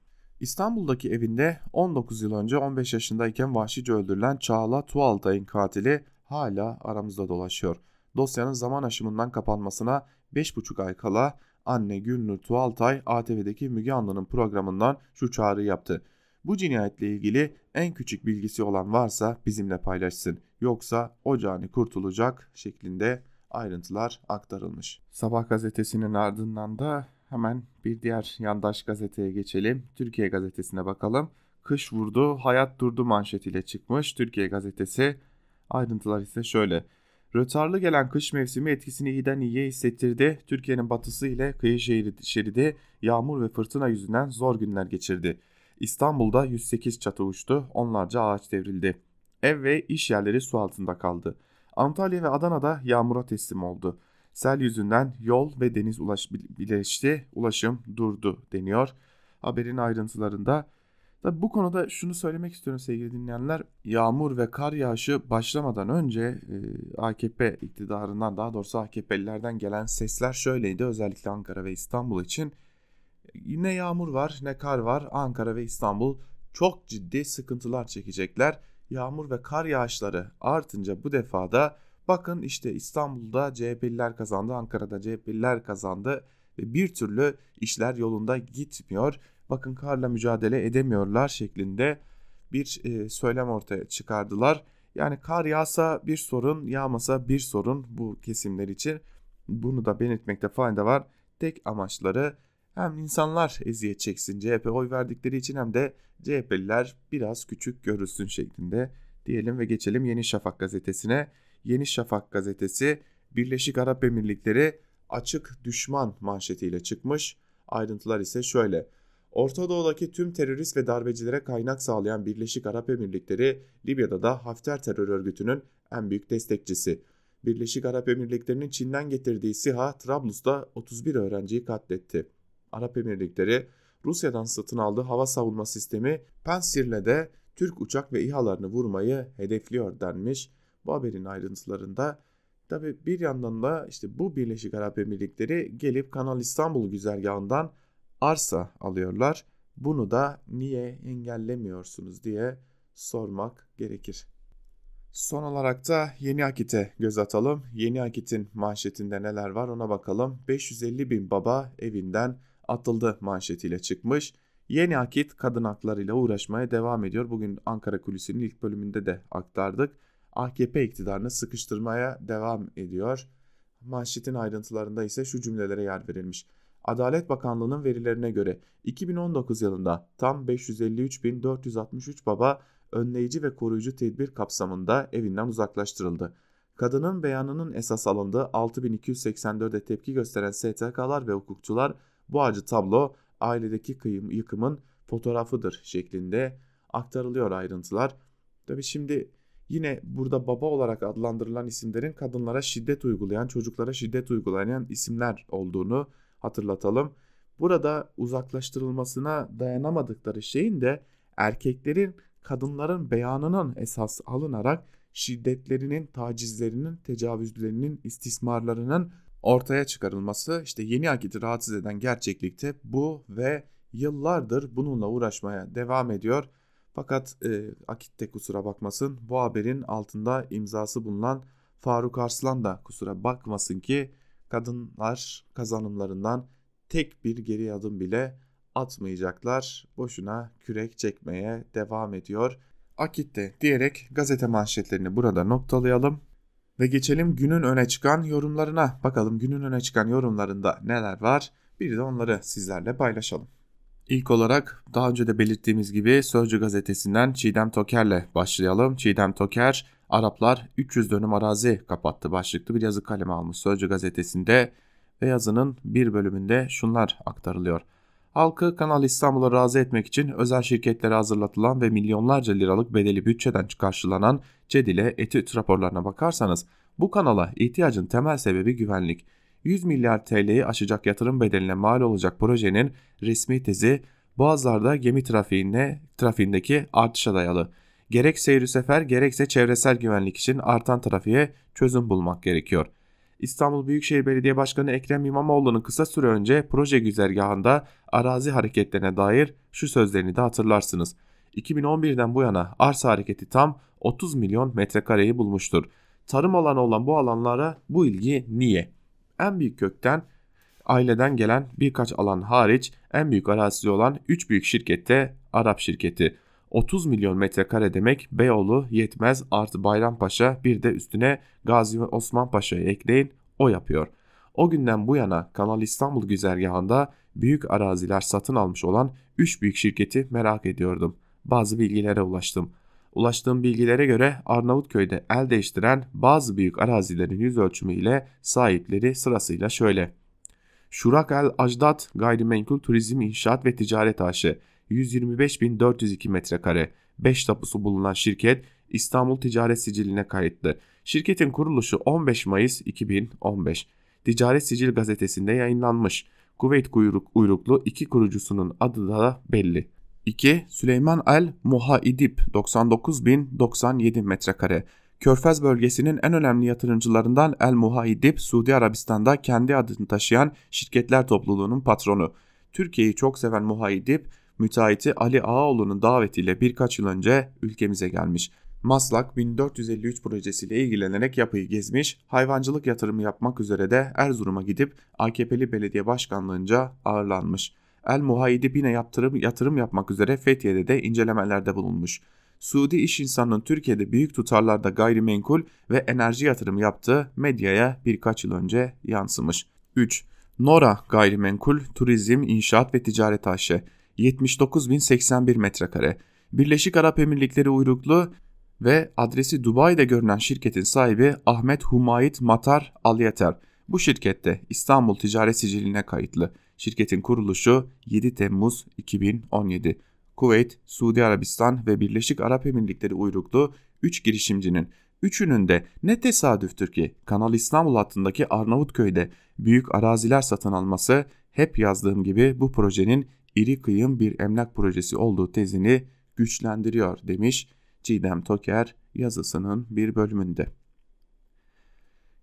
İstanbul'daki evinde 19 yıl önce 15 yaşındayken vahşice öldürülen Çağla Tuğaltay'ın katili hala aramızda dolaşıyor. Dosyanın zaman aşımından kapanmasına 5,5 ay kala anne Gülnur Tuğaltay ATV'deki Müge Anlı'nın programından şu çağrı yaptı. Bu cinayetle ilgili en küçük bilgisi olan varsa bizimle paylaşsın. Yoksa o cani kurtulacak şeklinde ayrıntılar aktarılmış. Sabah gazetesinin ardından da hemen bir diğer yandaş gazeteye geçelim. Türkiye gazetesine bakalım. Kış vurdu, hayat durdu manşetiyle çıkmış Türkiye gazetesi. Ayrıntılar ise şöyle. Rötarlı gelen kış mevsimi etkisini iyiden iyiye hissettirdi. Türkiye'nin batısı ile kıyı şeridi yağmur ve fırtına yüzünden zor günler geçirdi. İstanbul'da 108 çatı uçtu, onlarca ağaç devrildi. Ev ve iş yerleri su altında kaldı. Antalya ve Adana'da yağmura teslim oldu. Sel yüzünden yol ve deniz ulaş birleşti, ulaşım durdu deniyor. Haberin ayrıntılarında Tabi bu konuda şunu söylemek istiyorum sevgili dinleyenler. Yağmur ve kar yağışı başlamadan önce e, AKP iktidarından daha doğrusu AKP'lilerden gelen sesler şöyleydi. Özellikle Ankara ve İstanbul için. Ne yağmur var ne kar var. Ankara ve İstanbul çok ciddi sıkıntılar çekecekler. Yağmur ve kar yağışları artınca bu defada bakın işte İstanbul'da CHP'liler kazandı, Ankara'da CHP'liler kazandı ve bir türlü işler yolunda gitmiyor bakın karla mücadele edemiyorlar şeklinde bir e, söylem ortaya çıkardılar. Yani kar yağsa bir sorun, yağmasa bir sorun bu kesimler için. Bunu da belirtmekte fayda var. Tek amaçları hem insanlar eziyet çeksin CHP oy verdikleri için hem de CHP'liler biraz küçük görülsün şeklinde diyelim ve geçelim Yeni Şafak gazetesine. Yeni Şafak gazetesi Birleşik Arap Emirlikleri açık düşman manşetiyle çıkmış. Ayrıntılar ise şöyle. Orta Doğu'daki tüm terörist ve darbecilere kaynak sağlayan Birleşik Arap Emirlikleri, Libya'da da Hafter terör örgütünün en büyük destekçisi. Birleşik Arap Emirlikleri'nin Çin'den getirdiği SİHA, Trablus'ta 31 öğrenciyi katletti. Arap Emirlikleri, Rusya'dan satın aldığı hava savunma sistemi Pansir'le de Türk uçak ve İHA'larını vurmayı hedefliyor denmiş. Bu haberin ayrıntılarında tabi bir yandan da işte bu Birleşik Arap Emirlikleri gelip Kanal İstanbul güzergahından arsa alıyorlar. Bunu da niye engellemiyorsunuz diye sormak gerekir. Son olarak da Yeni Akit'e göz atalım. Yeni Akit'in manşetinde neler var ona bakalım. 550 bin baba evinden atıldı manşetiyle çıkmış. Yeni Akit kadın haklarıyla uğraşmaya devam ediyor. Bugün Ankara Kulisi'nin ilk bölümünde de aktardık. AKP iktidarını sıkıştırmaya devam ediyor. Manşetin ayrıntılarında ise şu cümlelere yer verilmiş. Adalet Bakanlığı'nın verilerine göre 2019 yılında tam 553.463 baba önleyici ve koruyucu tedbir kapsamında evinden uzaklaştırıldı. Kadının beyanının esas alındığı 6284'e tepki gösteren STK'lar ve hukukçular bu acı tablo ailedeki kıyım, yıkımın fotoğrafıdır şeklinde aktarılıyor ayrıntılar. Tabi şimdi yine burada baba olarak adlandırılan isimlerin kadınlara şiddet uygulayan, çocuklara şiddet uygulayan isimler olduğunu hatırlatalım. Burada uzaklaştırılmasına dayanamadıkları şeyin de erkeklerin kadınların beyanının esas alınarak şiddetlerinin, tacizlerinin, tecavüzlerinin, istismarlarının ortaya çıkarılması işte yeni akiti rahatsız eden gerçeklikte bu ve yıllardır bununla uğraşmaya devam ediyor. Fakat e, Akit'te kusura bakmasın bu haberin altında imzası bulunan Faruk Arslan da kusura bakmasın ki kadınlar kazanımlarından tek bir geri adım bile atmayacaklar. Boşuna kürek çekmeye devam ediyor. Akit'te diyerek gazete manşetlerini burada noktalayalım ve geçelim günün öne çıkan yorumlarına. Bakalım günün öne çıkan yorumlarında neler var? Bir de onları sizlerle paylaşalım. İlk olarak daha önce de belirttiğimiz gibi Sözcü gazetesinden Çiğdem Toker'le başlayalım. Çiğdem Toker Araplar 300 dönüm arazi kapattı başlıklı bir yazı kaleme almış Sözcü gazetesinde ve yazının bir bölümünde şunlar aktarılıyor. Halkı Kanal İstanbul'a razı etmek için özel şirketlere hazırlatılan ve milyonlarca liralık bedeli bütçeden karşılanan Cedile etüt raporlarına bakarsanız bu kanala ihtiyacın temel sebebi güvenlik. 100 milyar TL'yi aşacak yatırım bedeline mal olacak projenin resmi tezi Boğazlarda gemi trafiğine, trafiğindeki artışa dayalı. Gerek seyri sefer gerekse çevresel güvenlik için artan trafiğe çözüm bulmak gerekiyor. İstanbul Büyükşehir Belediye Başkanı Ekrem İmamoğlu'nun kısa süre önce proje güzergahında arazi hareketlerine dair şu sözlerini de hatırlarsınız. 2011'den bu yana arsa hareketi tam 30 milyon metrekareyi bulmuştur. Tarım alanı olan bu alanlara bu ilgi niye? En büyük kökten aileden gelen birkaç alan hariç en büyük arazisi olan 3 büyük şirkette Arap şirketi. 30 milyon metrekare demek Beyoğlu yetmez artı Bayrampaşa bir de üstüne Gazi Osman Paşa'yı ekleyin o yapıyor. O günden bu yana Kanal İstanbul güzergahında büyük araziler satın almış olan 3 büyük şirketi merak ediyordum. Bazı bilgilere ulaştım. Ulaştığım bilgilere göre Arnavutköy'de el değiştiren bazı büyük arazilerin yüz ölçümü ile sahipleri sırasıyla şöyle. Şurak el Ajdat Gayrimenkul Turizm İnşaat ve Ticaret AŞ 125.402 metrekare 5 tapusu bulunan şirket İstanbul Ticaret Sicili'ne kayıtlı. Şirketin kuruluşu 15 Mayıs 2015. Ticaret Sicil gazetesinde yayınlanmış. Kuveyt kuyruk, uyruklu iki kurucusunun adı da belli. 2. Süleyman El Muhaidip 99.097 metrekare. Körfez bölgesinin en önemli yatırımcılarından El Muhaidip, Suudi Arabistan'da kendi adını taşıyan şirketler topluluğunun patronu. Türkiye'yi çok seven Muhaidip, müteahhiti Ali Ağaoğlu'nun davetiyle birkaç yıl önce ülkemize gelmiş. Maslak 1453 projesiyle ilgilenerek yapıyı gezmiş, hayvancılık yatırımı yapmak üzere de Erzurum'a gidip AKP'li belediye başkanlığınca ağırlanmış. El Muhayyidi Bine yatırım, yatırım yapmak üzere Fethiye'de de incelemelerde bulunmuş. Suudi iş insanının Türkiye'de büyük tutarlarda gayrimenkul ve enerji yatırımı yaptığı medyaya birkaç yıl önce yansımış. 3. Nora Gayrimenkul, Turizm, İnşaat ve Ticaret AŞ 79.081 metrekare. Birleşik Arap Emirlikleri uyruklu ve adresi Dubai'de görünen şirketin sahibi Ahmet Humayit Matar Alyeter. Bu şirkette İstanbul Ticaret Sicili'ne kayıtlı. Şirketin kuruluşu 7 Temmuz 2017. Kuveyt, Suudi Arabistan ve Birleşik Arap Emirlikleri uyruklu 3 girişimcinin üçünün de ne tesadüftür ki Kanal İstanbul hattındaki Arnavutköy'de büyük araziler satın alması hep yazdığım gibi bu projenin iri kıyım bir emlak projesi olduğu tezini güçlendiriyor demiş Cidem Toker yazısının bir bölümünde.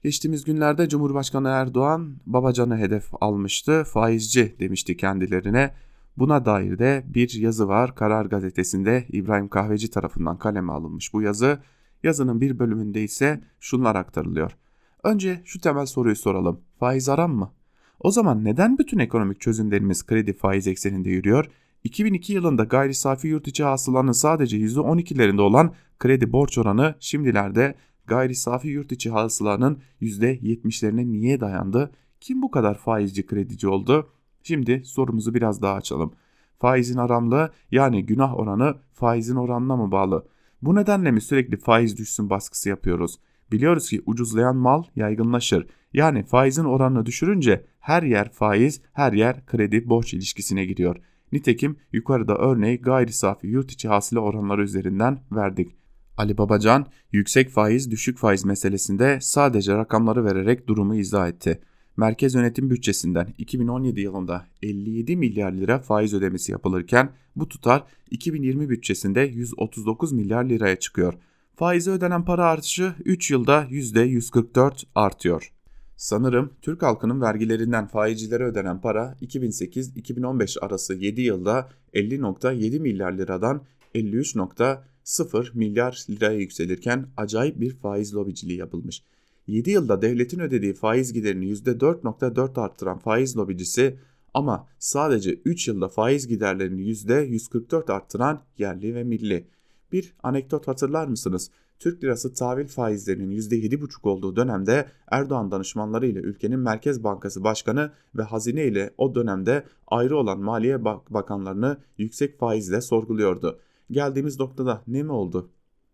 Geçtiğimiz günlerde Cumhurbaşkanı Erdoğan Babacan'ı hedef almıştı. Faizci demişti kendilerine. Buna dair de bir yazı var. Karar gazetesinde İbrahim Kahveci tarafından kaleme alınmış bu yazı. Yazının bir bölümünde ise şunlar aktarılıyor. Önce şu temel soruyu soralım. Faiz aram mı? O zaman neden bütün ekonomik çözümlerimiz kredi faiz ekseninde yürüyor? 2002 yılında gayri safi yurt içi hasılanın sadece %12'lerinde olan kredi borç oranı şimdilerde gayri safi yurt içi hasılanın %70'lerine niye dayandı? Kim bu kadar faizci kredici oldu? Şimdi sorumuzu biraz daha açalım. Faizin aramlığı yani günah oranı faizin oranına mı bağlı? Bu nedenle mi sürekli faiz düşsün baskısı yapıyoruz? Biliyoruz ki ucuzlayan mal yaygınlaşır. Yani faizin oranını düşürünce her yer faiz, her yer kredi borç ilişkisine giriyor. Nitekim yukarıda örneği gayri safi yurt içi hasıla oranları üzerinden verdik. Ali Babacan yüksek faiz düşük faiz meselesinde sadece rakamları vererek durumu izah etti. Merkez yönetim bütçesinden 2017 yılında 57 milyar lira faiz ödemesi yapılırken bu tutar 2020 bütçesinde 139 milyar liraya çıkıyor. Faize ödenen para artışı 3 yılda %144 artıyor. Sanırım Türk halkının vergilerinden faizcilere ödenen para 2008-2015 arası 7 yılda 50.7 milyar liradan 53.0 milyar liraya yükselirken acayip bir faiz lobiciliği yapılmış. 7 yılda devletin ödediği faiz giderini %4.4 arttıran faiz lobicisi ama sadece 3 yılda faiz giderlerini %144 arttıran yerli ve milli. Bir anekdot hatırlar mısınız? Türk lirası tahvil faizlerinin %7,5 olduğu dönemde Erdoğan danışmanları ile ülkenin Merkez Bankası Başkanı ve hazine ile o dönemde ayrı olan Maliye Bakanlarını yüksek faizle sorguluyordu. Geldiğimiz noktada ne mi oldu?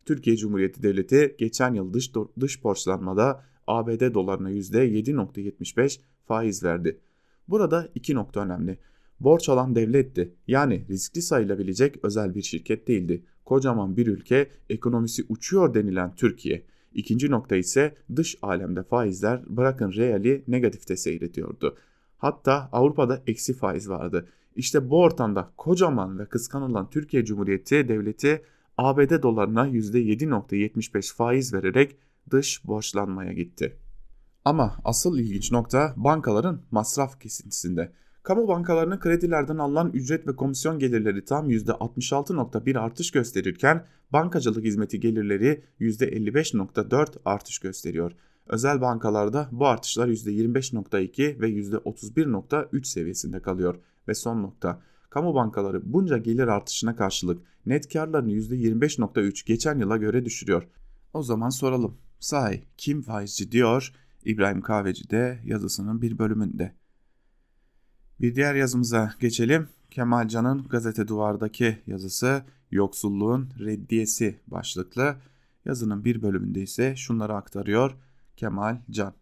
Türkiye Cumhuriyeti Devleti geçen yıl dış, dış borçlanmada ABD dolarına %7.75 faiz verdi. Burada iki nokta önemli. Borç alan devletti. Yani riskli sayılabilecek özel bir şirket değildi kocaman bir ülke ekonomisi uçuyor denilen Türkiye. İkinci nokta ise dış alemde faizler bırakın reali negatifte seyrediyordu. Hatta Avrupa'da eksi faiz vardı. İşte bu ortamda kocaman ve kıskanılan Türkiye Cumhuriyeti devleti ABD dolarına %7.75 faiz vererek dış borçlanmaya gitti. Ama asıl ilginç nokta bankaların masraf kesintisinde. Kamu bankalarının kredilerden alınan ücret ve komisyon gelirleri tam %66.1 artış gösterirken bankacılık hizmeti gelirleri %55.4 artış gösteriyor. Özel bankalarda bu artışlar %25.2 ve %31.3 seviyesinde kalıyor. Ve son nokta Kamu bankaları bunca gelir artışına karşılık net karlarını %25.3 geçen yıla göre düşürüyor. O zaman soralım. Sahi kim faizci diyor İbrahim Kahveci de yazısının bir bölümünde. Bir diğer yazımıza geçelim. Kemal Can'ın gazete duvardaki yazısı Yoksulluğun Reddiyesi başlıklı. Yazının bir bölümünde ise şunları aktarıyor Kemal Can.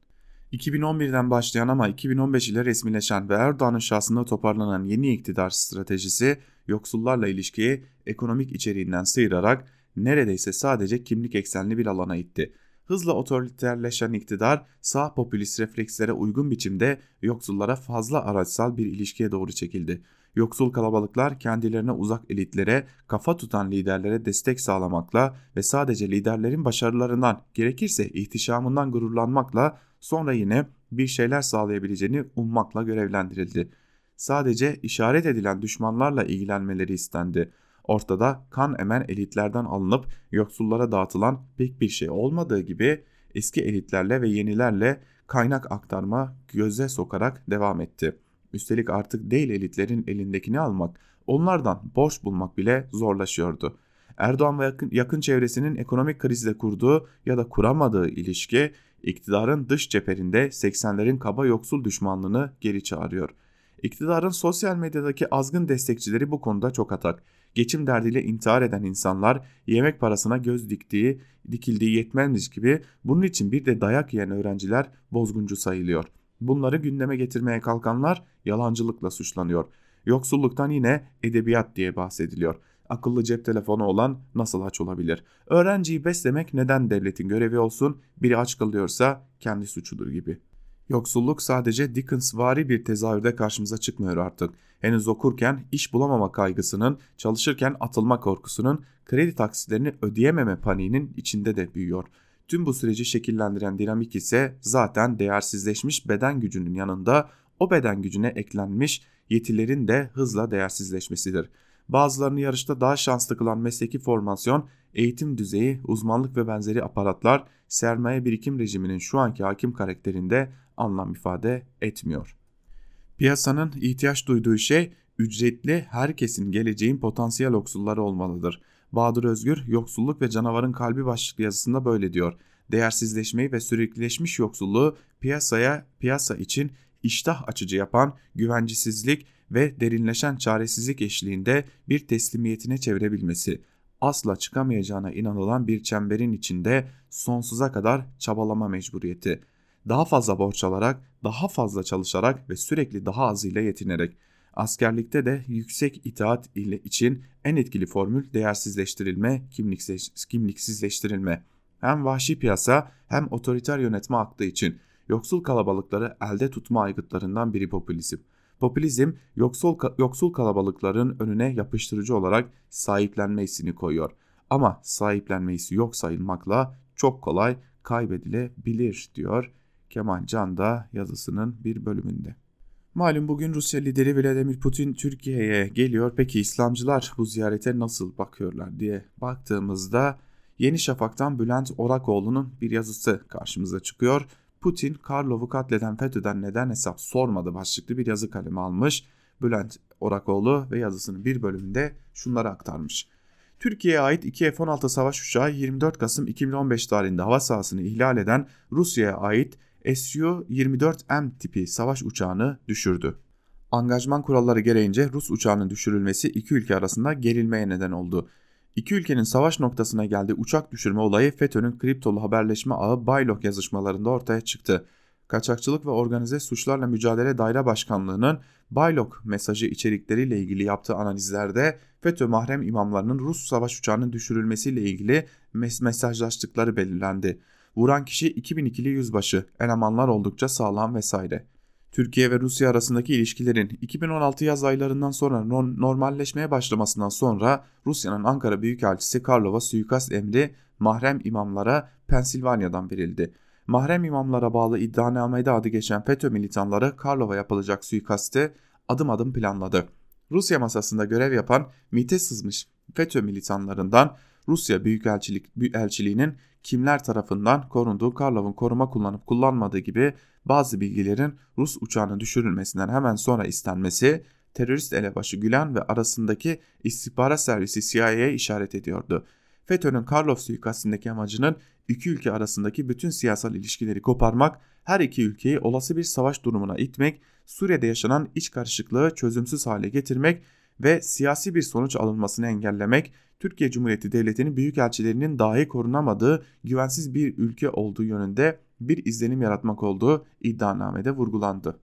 2011'den başlayan ama 2015 ile resmileşen ve Erdoğan'ın şahsında toparlanan yeni iktidar stratejisi yoksullarla ilişkiyi ekonomik içeriğinden sıyırarak neredeyse sadece kimlik eksenli bir alana itti. Hızla otoriterleşen iktidar sağ popülist reflekslere uygun biçimde yoksullara fazla araçsal bir ilişkiye doğru çekildi. Yoksul kalabalıklar kendilerine uzak elitlere, kafa tutan liderlere destek sağlamakla ve sadece liderlerin başarılarından, gerekirse ihtişamından gururlanmakla sonra yine bir şeyler sağlayabileceğini ummakla görevlendirildi. Sadece işaret edilen düşmanlarla ilgilenmeleri istendi. Ortada kan emen elitlerden alınıp yoksullara dağıtılan pek bir şey olmadığı gibi eski elitlerle ve yenilerle kaynak aktarma göze sokarak devam etti. Üstelik artık değil elitlerin elindekini almak, onlardan borç bulmak bile zorlaşıyordu. Erdoğan ve yakın, yakın çevresinin ekonomik krizle kurduğu ya da kuramadığı ilişki iktidarın dış cepherinde 80'lerin kaba yoksul düşmanlığını geri çağırıyor. İktidarın sosyal medyadaki azgın destekçileri bu konuda çok atak. Geçim derdiyle intihar eden insanlar yemek parasına göz diktiği, dikildiği yetmezmiş gibi bunun için bir de dayak yiyen öğrenciler bozguncu sayılıyor. Bunları gündeme getirmeye kalkanlar yalancılıkla suçlanıyor. Yoksulluktan yine edebiyat diye bahsediliyor. Akıllı cep telefonu olan nasıl aç olabilir? Öğrenciyi beslemek neden devletin görevi olsun? Biri aç kalıyorsa kendi suçudur gibi. Yoksulluk sadece Dickensvari bir tezahürde karşımıza çıkmıyor artık. Henüz okurken iş bulamama kaygısının, çalışırken atılma korkusunun, kredi taksitlerini ödeyememe paniğinin içinde de büyüyor. Tüm bu süreci şekillendiren dinamik ise zaten değersizleşmiş beden gücünün yanında o beden gücüne eklenmiş yetilerin de hızla değersizleşmesidir. Bazılarını yarışta daha şanslı kılan mesleki formasyon, eğitim düzeyi, uzmanlık ve benzeri aparatlar sermaye birikim rejiminin şu anki hakim karakterinde anlam ifade etmiyor. Piyasanın ihtiyaç duyduğu şey ücretli herkesin geleceğin potansiyel yoksulları olmalıdır. Bahadır Özgür yoksulluk ve canavarın kalbi başlıklı yazısında böyle diyor. Değersizleşmeyi ve süreklileşmiş yoksulluğu piyasaya piyasa için iştah açıcı yapan güvencesizlik ve derinleşen çaresizlik eşliğinde bir teslimiyetine çevirebilmesi, asla çıkamayacağına inanılan bir çemberin içinde sonsuza kadar çabalama mecburiyeti. Daha fazla borç alarak, daha fazla çalışarak ve sürekli daha azıyla yetinerek. Askerlikte de yüksek itaat ile için en etkili formül değersizleştirilme, kimliksizleştirilme. Hem vahşi piyasa hem otoriter yönetme aktığı için yoksul kalabalıkları elde tutma aygıtlarından biri popülizm. Popülizm yoksul, yoksul kalabalıkların önüne yapıştırıcı olarak sahiplenme hissini koyuyor. Ama sahiplenme hissi yok sayılmakla çok kolay kaybedilebilir diyor Kemal Can da yazısının bir bölümünde. Malum bugün Rusya lideri Vladimir Putin Türkiye'ye geliyor. Peki İslamcılar bu ziyarete nasıl bakıyorlar diye baktığımızda Yeni Şafak'tan Bülent Orakoğlu'nun bir yazısı karşımıza çıkıyor. Putin Karlov'u katleden FETÖ'den neden hesap sormadı başlıklı bir yazı kalemi almış. Bülent Orakoğlu ve yazısının bir bölümünde şunları aktarmış. Türkiye'ye ait iki F-16 savaş uçağı 24 Kasım 2015 tarihinde hava sahasını ihlal eden Rusya'ya ait Su-24M tipi savaş uçağını düşürdü. Angajman kuralları gereğince Rus uçağının düşürülmesi iki ülke arasında gerilmeye neden oldu. İki ülkenin savaş noktasına geldiği uçak düşürme olayı FETÖ'nün kriptolu haberleşme ağı Baylok yazışmalarında ortaya çıktı. Kaçakçılık ve Organize Suçlarla Mücadele Daire Başkanlığı'nın Baylok mesajı içerikleriyle ilgili yaptığı analizlerde FETÖ mahrem imamlarının Rus savaş uçağının düşürülmesiyle ilgili mes mesajlaştıkları belirlendi. Vuran kişi 2002'li yüzbaşı, elemanlar oldukça sağlam vesaire. Türkiye ve Rusya arasındaki ilişkilerin 2016 yaz aylarından sonra normalleşmeye başlamasından sonra Rusya'nın Ankara Büyükelçisi Karlova suikast emri mahrem imamlara Pensilvanya'dan verildi. Mahrem imamlara bağlı iddianamede adı geçen FETÖ militanları Karlova yapılacak suikasti adım adım planladı. Rusya masasında görev yapan MİT'e sızmış FETÖ militanlarından Rusya Büyükelçilik elçiliğinin kimler tarafından korunduğu Karlov'un koruma kullanıp kullanmadığı gibi bazı bilgilerin Rus uçağının düşürülmesinden hemen sonra istenmesi terörist elebaşı Gülen ve arasındaki istihbarat servisi CIA'ya işaret ediyordu. FETÖ'nün Karlov suikastindeki amacının iki ülke arasındaki bütün siyasal ilişkileri koparmak, her iki ülkeyi olası bir savaş durumuna itmek, Suriye'de yaşanan iç karışıklığı çözümsüz hale getirmek ve siyasi bir sonuç alınmasını engellemek, Türkiye Cumhuriyeti Devleti'nin büyükelçilerinin dahi korunamadığı güvensiz bir ülke olduğu yönünde bir izlenim yaratmak olduğu iddianamede vurgulandı.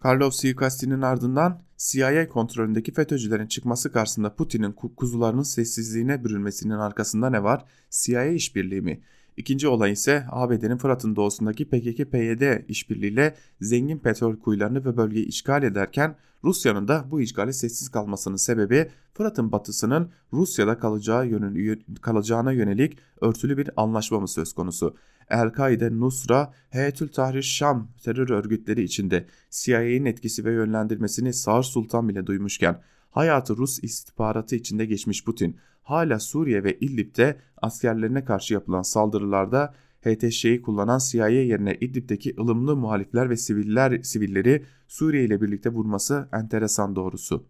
Karlov suikastinin ardından CIA kontrolündeki FETÖ'cülerin çıkması karşısında Putin'in kuzularının sessizliğine bürünmesinin arkasında ne var? CIA işbirliği mi? İkinci olay ise ABD'nin Fırat'ın doğusundaki PKK-PYD işbirliğiyle zengin petrol kuyularını ve bölgeyi işgal ederken Rusya'nın da bu işgale sessiz kalmasının sebebi Fırat'ın batısının Rusya'da kalacağı yönel kalacağına yönelik örtülü bir anlaşma mı söz konusu? El-Kaide, Nusra, Heyetül Tahrir Şam terör örgütleri içinde CIA'nin etkisi ve yönlendirmesini Sağır Sultan bile duymuşken hayatı Rus istihbaratı içinde geçmiş Putin hala Suriye ve İdlib'de askerlerine karşı yapılan saldırılarda HTŞ'yi kullanan CIA yerine İdlib'deki ılımlı muhalifler ve siviller sivilleri Suriye ile birlikte vurması enteresan doğrusu.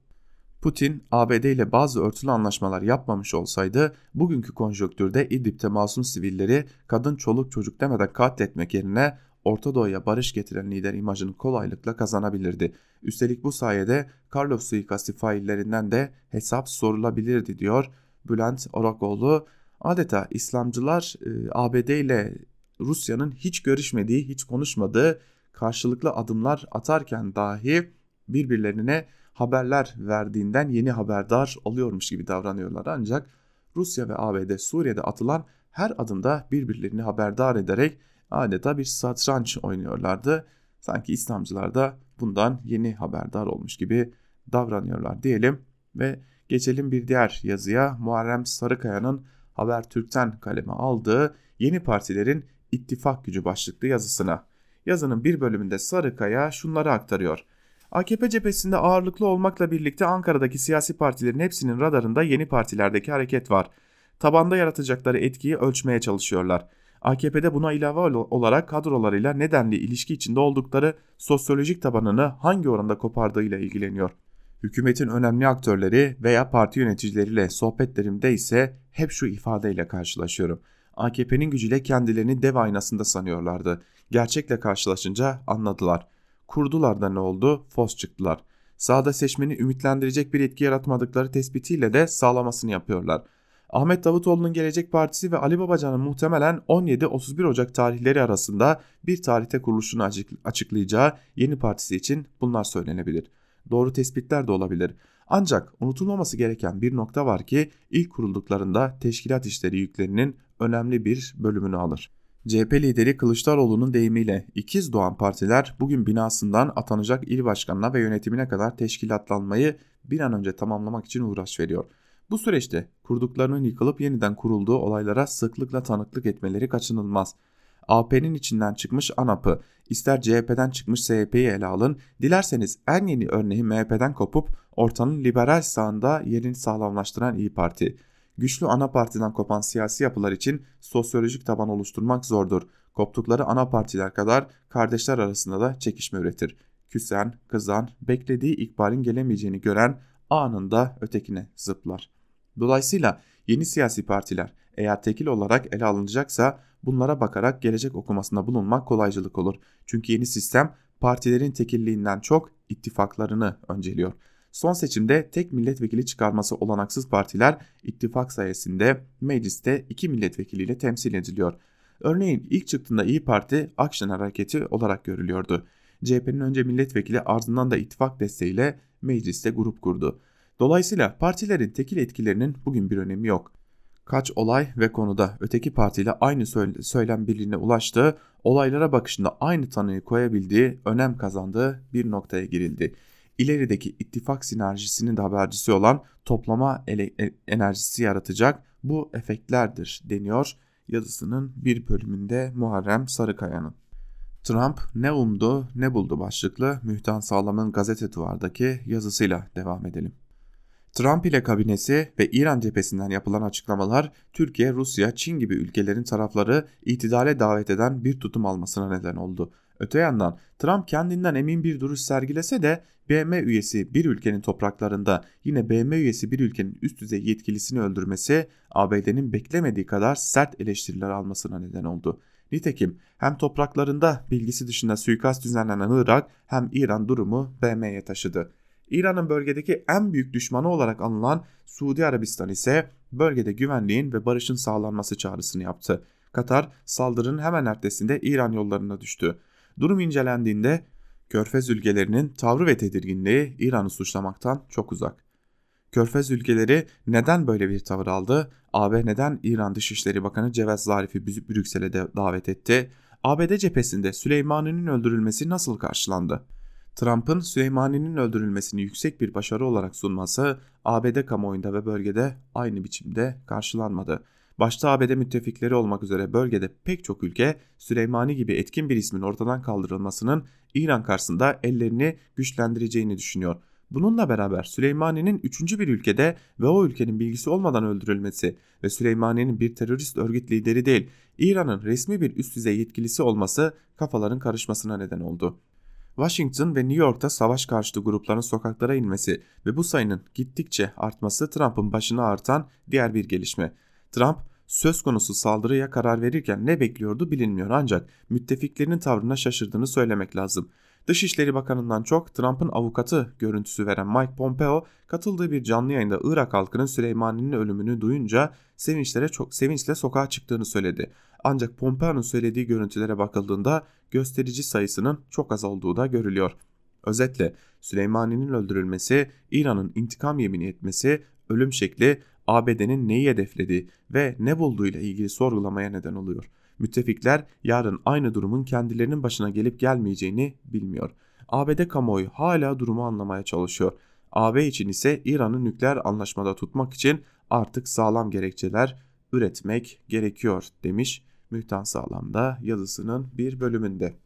Putin, ABD ile bazı örtülü anlaşmalar yapmamış olsaydı bugünkü konjonktürde İdlib'de masum sivilleri kadın çoluk çocuk demeden katletmek yerine Orta Doğu'ya barış getiren lider imajını kolaylıkla kazanabilirdi. Üstelik bu sayede Karlov suikasti faillerinden de hesap sorulabilirdi diyor Bülent Orakoğlu. Adeta İslamcılar e, ABD ile Rusya'nın hiç görüşmediği, hiç konuşmadığı karşılıklı adımlar atarken dahi birbirlerine haberler verdiğinden yeni haberdar oluyormuş gibi davranıyorlar. Ancak Rusya ve ABD Suriye'de atılan her adımda birbirlerini haberdar ederek adeta bir satranç oynuyorlardı. Sanki İslamcılar da bundan yeni haberdar olmuş gibi davranıyorlar diyelim ve geçelim bir diğer yazıya Muharrem Sarıkaya'nın Habertürk'ten kaleme aldığı yeni partilerin ittifak gücü başlıklı yazısına. Yazının bir bölümünde Sarıkaya şunları aktarıyor. AKP cephesinde ağırlıklı olmakla birlikte Ankara'daki siyasi partilerin hepsinin radarında yeni partilerdeki hareket var. Tabanda yaratacakları etkiyi ölçmeye çalışıyorlar. AKP'de buna ilave olarak kadrolarıyla nedenli ilişki içinde oldukları sosyolojik tabanını hangi oranda kopardığıyla ilgileniyor. Hükümetin önemli aktörleri veya parti yöneticileriyle sohbetlerimde ise hep şu ifadeyle karşılaşıyorum. AKP'nin gücüyle kendilerini dev aynasında sanıyorlardı. Gerçekle karşılaşınca anladılar. Kurdular da ne oldu? Fos çıktılar. Sağda seçmeni ümitlendirecek bir etki yaratmadıkları tespitiyle de sağlamasını yapıyorlar. Ahmet Davutoğlu'nun Gelecek Partisi ve Ali Babacan'ın muhtemelen 17-31 Ocak tarihleri arasında bir tarihte kuruluşunu açıklayacağı yeni partisi için bunlar söylenebilir. Doğru tespitler de olabilir. Ancak unutulmaması gereken bir nokta var ki ilk kurulduklarında teşkilat işleri yüklerinin önemli bir bölümünü alır. CHP lideri Kılıçdaroğlu'nun deyimiyle ikiz doğan partiler bugün binasından atanacak il başkanına ve yönetimine kadar teşkilatlanmayı bir an önce tamamlamak için uğraş veriyor. Bu süreçte kurduklarının yıkılıp yeniden kurulduğu olaylara sıklıkla tanıklık etmeleri kaçınılmaz. AP'nin içinden çıkmış ANAP'ı, ister CHP'den çıkmış SHP'yi ele alın, dilerseniz en yeni örneği MHP'den kopup ortanın liberal sağında yerini sağlamlaştıran İyi Parti. Güçlü ana partiden kopan siyasi yapılar için sosyolojik taban oluşturmak zordur. Koptukları ana partiler kadar kardeşler arasında da çekişme üretir. Küsen, kızan, beklediği ikbalin gelemeyeceğini gören anında ötekine zıplar. Dolayısıyla yeni siyasi partiler eğer tekil olarak ele alınacaksa bunlara bakarak gelecek okumasında bulunmak kolaycılık olur. Çünkü yeni sistem partilerin tekilliğinden çok ittifaklarını önceliyor. Son seçimde tek milletvekili çıkarması olanaksız partiler ittifak sayesinde mecliste iki milletvekiliyle temsil ediliyor. Örneğin ilk çıktığında İyi Parti Akşener Hareketi olarak görülüyordu. CHP'nin önce milletvekili ardından da ittifak desteğiyle mecliste grup kurdu. Dolayısıyla partilerin tekil etkilerinin bugün bir önemi yok. Kaç olay ve konuda öteki partiyle aynı söylem birliğine ulaştığı, olaylara bakışında aynı tanıyı koyabildiği, önem kazandığı bir noktaya girildi ilerideki ittifak sinerjisinin de habercisi olan toplama e, enerjisi yaratacak bu efektlerdir deniyor yazısının bir bölümünde Muharrem Sarıkaya'nın. Trump ne umdu ne buldu başlıklı Mühtan Sağlam'ın gazete duvardaki yazısıyla devam edelim. Trump ile kabinesi ve İran cephesinden yapılan açıklamalar Türkiye, Rusya, Çin gibi ülkelerin tarafları itidale davet eden bir tutum almasına neden oldu. Öte yandan Trump kendinden emin bir duruş sergilese de BM üyesi bir ülkenin topraklarında yine BM üyesi bir ülkenin üst düzey yetkilisini öldürmesi ABD'nin beklemediği kadar sert eleştiriler almasına neden oldu. Nitekim hem topraklarında bilgisi dışında suikast düzenlenen Irak hem İran durumu BM'ye taşıdı. İran'ın bölgedeki en büyük düşmanı olarak anılan Suudi Arabistan ise bölgede güvenliğin ve barışın sağlanması çağrısını yaptı. Katar saldırının hemen ertesinde İran yollarına düştü. Durum incelendiğinde Körfez ülkelerinin tavrı ve tedirginliği İran'ı suçlamaktan çok uzak. Körfez ülkeleri neden böyle bir tavır aldı? AB neden İran Dışişleri Bakanı Cevdet Zarif'i Brüksel'e davet etti? ABD cephesinde Süleymani'nin öldürülmesi nasıl karşılandı? Trump'ın Süleymani'nin öldürülmesini yüksek bir başarı olarak sunması ABD kamuoyunda ve bölgede aynı biçimde karşılanmadı. Başta ABD müttefikleri olmak üzere bölgede pek çok ülke Süleymani gibi etkin bir ismin ortadan kaldırılmasının İran karşısında ellerini güçlendireceğini düşünüyor. Bununla beraber Süleymani'nin üçüncü bir ülkede ve o ülkenin bilgisi olmadan öldürülmesi ve Süleymani'nin bir terörist örgüt lideri değil, İran'ın resmi bir üst düzey yetkilisi olması kafaların karışmasına neden oldu. Washington ve New York'ta savaş karşıtı grupların sokaklara inmesi ve bu sayının gittikçe artması Trump'ın başına artan diğer bir gelişme. Trump söz konusu saldırıya karar verirken ne bekliyordu bilinmiyor ancak müttefiklerinin tavrına şaşırdığını söylemek lazım. Dışişleri Bakanı'ndan çok Trump'ın avukatı görüntüsü veren Mike Pompeo katıldığı bir canlı yayında Irak halkının Süleymani'nin ölümünü duyunca sevinçlere çok sevinçle sokağa çıktığını söyledi. Ancak Pompeo'nun söylediği görüntülere bakıldığında gösterici sayısının çok az olduğu da görülüyor. Özetle Süleymani'nin öldürülmesi, İran'ın intikam yemini etmesi, ölüm şekli ABD'nin neyi hedeflediği ve ne bulduğuyla ilgili sorgulamaya neden oluyor. Müttefikler yarın aynı durumun kendilerinin başına gelip gelmeyeceğini bilmiyor. ABD kamuoyu hala durumu anlamaya çalışıyor. AB için ise İran'ı nükleer anlaşmada tutmak için artık sağlam gerekçeler üretmek gerekiyor demiş Mühtan Sağlam'da yazısının bir bölümünde.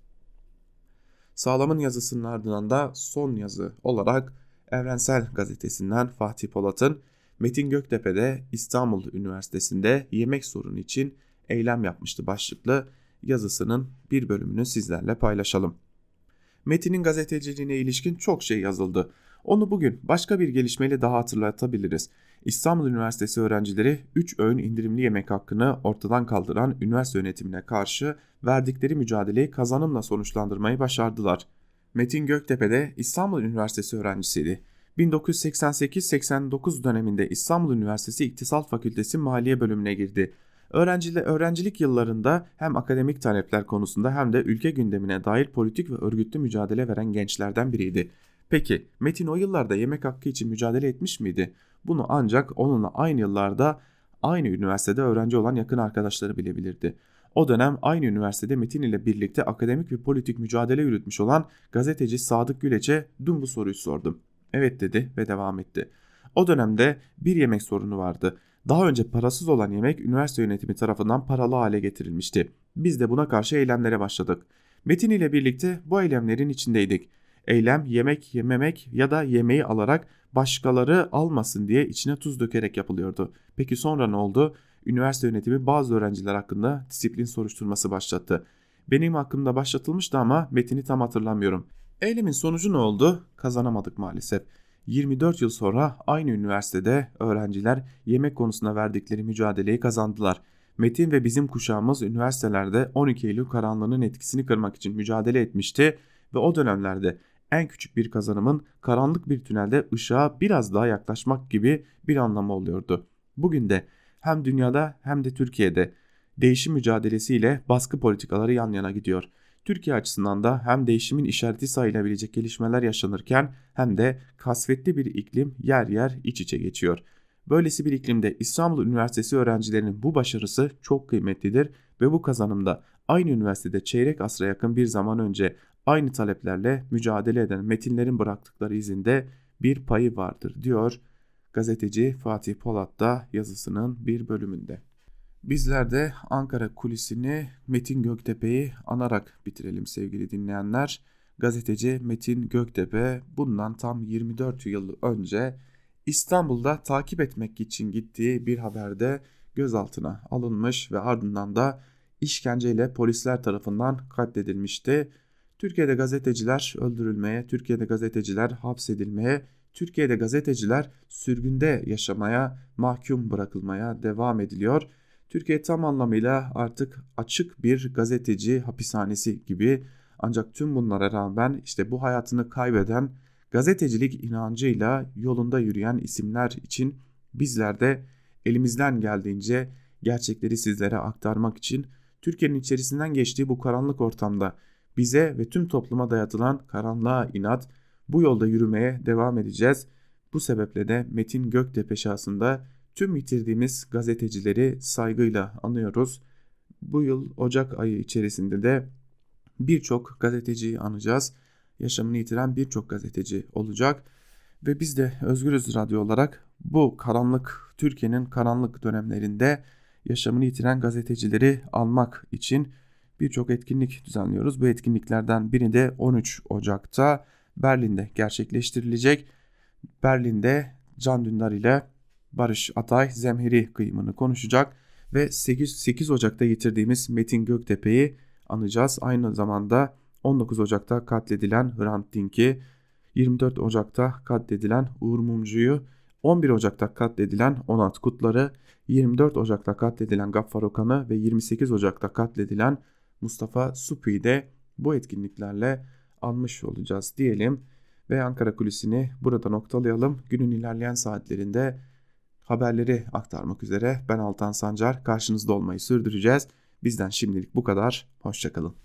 Sağlam'ın yazısının ardından da son yazı olarak Evrensel Gazetesi'nden Fatih Polat'ın Metin Göktepe'de İstanbul Üniversitesi'nde yemek sorunu için eylem yapmıştı başlıklı yazısının bir bölümünü sizlerle paylaşalım. Metin'in gazeteciliğine ilişkin çok şey yazıldı. Onu bugün başka bir gelişmeyle daha hatırlatabiliriz. İstanbul Üniversitesi öğrencileri 3 öğün indirimli yemek hakkını ortadan kaldıran üniversite yönetimine karşı verdikleri mücadeleyi kazanımla sonuçlandırmayı başardılar. Metin Göktepe de İstanbul Üniversitesi öğrencisiydi. 1988-89 döneminde İstanbul Üniversitesi İktisat Fakültesi Maliye bölümüne girdi. Öğrenciler, öğrencilik yıllarında hem akademik talepler konusunda hem de ülke gündemine dair politik ve örgütlü mücadele veren gençlerden biriydi. Peki Metin o yıllarda yemek hakkı için mücadele etmiş miydi? Bunu ancak onunla aynı yıllarda aynı üniversitede öğrenci olan yakın arkadaşları bilebilirdi. O dönem aynı üniversitede Metin ile birlikte akademik ve politik mücadele yürütmüş olan gazeteci Sadık Güleç'e dün bu soruyu sordum. Evet dedi ve devam etti. O dönemde bir yemek sorunu vardı. Daha önce parasız olan yemek üniversite yönetimi tarafından paralı hale getirilmişti. Biz de buna karşı eylemlere başladık. Metin ile birlikte bu eylemlerin içindeydik. Eylem yemek yememek ya da yemeği alarak başkaları almasın diye içine tuz dökerek yapılıyordu. Peki sonra ne oldu? Üniversite yönetimi bazı öğrenciler hakkında disiplin soruşturması başlattı. Benim hakkımda başlatılmıştı ama metini tam hatırlamıyorum. Eylemin sonucu ne oldu? Kazanamadık maalesef. 24 yıl sonra aynı üniversitede öğrenciler yemek konusunda verdikleri mücadeleyi kazandılar. Metin ve bizim kuşağımız üniversitelerde 12 Eylül karanlığının etkisini kırmak için mücadele etmişti ve o dönemlerde en küçük bir kazanımın karanlık bir tünelde ışığa biraz daha yaklaşmak gibi bir anlamı oluyordu. Bugün de hem dünyada hem de Türkiye'de değişim mücadelesiyle baskı politikaları yan yana gidiyor. Türkiye açısından da hem değişimin işareti sayılabilecek gelişmeler yaşanırken hem de kasvetli bir iklim yer yer iç içe geçiyor. Böylesi bir iklimde İstanbul Üniversitesi öğrencilerinin bu başarısı çok kıymetlidir ve bu kazanımda aynı üniversitede çeyrek asra yakın bir zaman önce aynı taleplerle mücadele eden metinlerin bıraktıkları izinde bir payı vardır diyor gazeteci Fatih Polat da yazısının bir bölümünde. Bizler de Ankara kulisini Metin Göktepe'yi anarak bitirelim sevgili dinleyenler. Gazeteci Metin Göktepe bundan tam 24 yıl önce İstanbul'da takip etmek için gittiği bir haberde gözaltına alınmış ve ardından da işkenceyle polisler tarafından katledilmişti. Türkiye'de gazeteciler öldürülmeye, Türkiye'de gazeteciler hapsedilmeye, Türkiye'de gazeteciler sürgünde yaşamaya, mahkum bırakılmaya devam ediliyor. Türkiye tam anlamıyla artık açık bir gazeteci hapishanesi gibi ancak tüm bunlara rağmen işte bu hayatını kaybeden gazetecilik inancıyla yolunda yürüyen isimler için bizler de elimizden geldiğince gerçekleri sizlere aktarmak için Türkiye'nin içerisinden geçtiği bu karanlık ortamda bize ve tüm topluma dayatılan karanlığa inat bu yolda yürümeye devam edeceğiz. Bu sebeple de Metin Göktepe şahsında tüm yitirdiğimiz gazetecileri saygıyla anıyoruz. Bu yıl Ocak ayı içerisinde de birçok gazeteciyi anacağız. Yaşamını yitiren birçok gazeteci olacak ve biz de Özgürüz Radyo olarak bu karanlık Türkiye'nin karanlık dönemlerinde yaşamını yitiren gazetecileri almak için birçok etkinlik düzenliyoruz. Bu etkinliklerden biri de 13 Ocak'ta Berlin'de gerçekleştirilecek. Berlin'de Can Dündar ile Barış Atay zemheri kıyımını konuşacak ve 8, 8 Ocak'ta yitirdiğimiz Metin Göktepe'yi anacağız. Aynı zamanda 19 Ocak'ta katledilen Hrant Dink'i, 24 Ocak'ta katledilen Uğur Mumcu'yu, 11 Ocak'ta katledilen Onat Kutlar'ı, 24 Ocak'ta katledilen Gaffar Okan'ı ve 28 Ocak'ta katledilen Mustafa Supi'yi de bu etkinliklerle anmış olacağız diyelim ve Ankara Kulisi'ni burada noktalayalım. Günün ilerleyen saatlerinde haberleri aktarmak üzere ben Altan Sancar karşınızda olmayı sürdüreceğiz. Bizden şimdilik bu kadar. Hoşçakalın.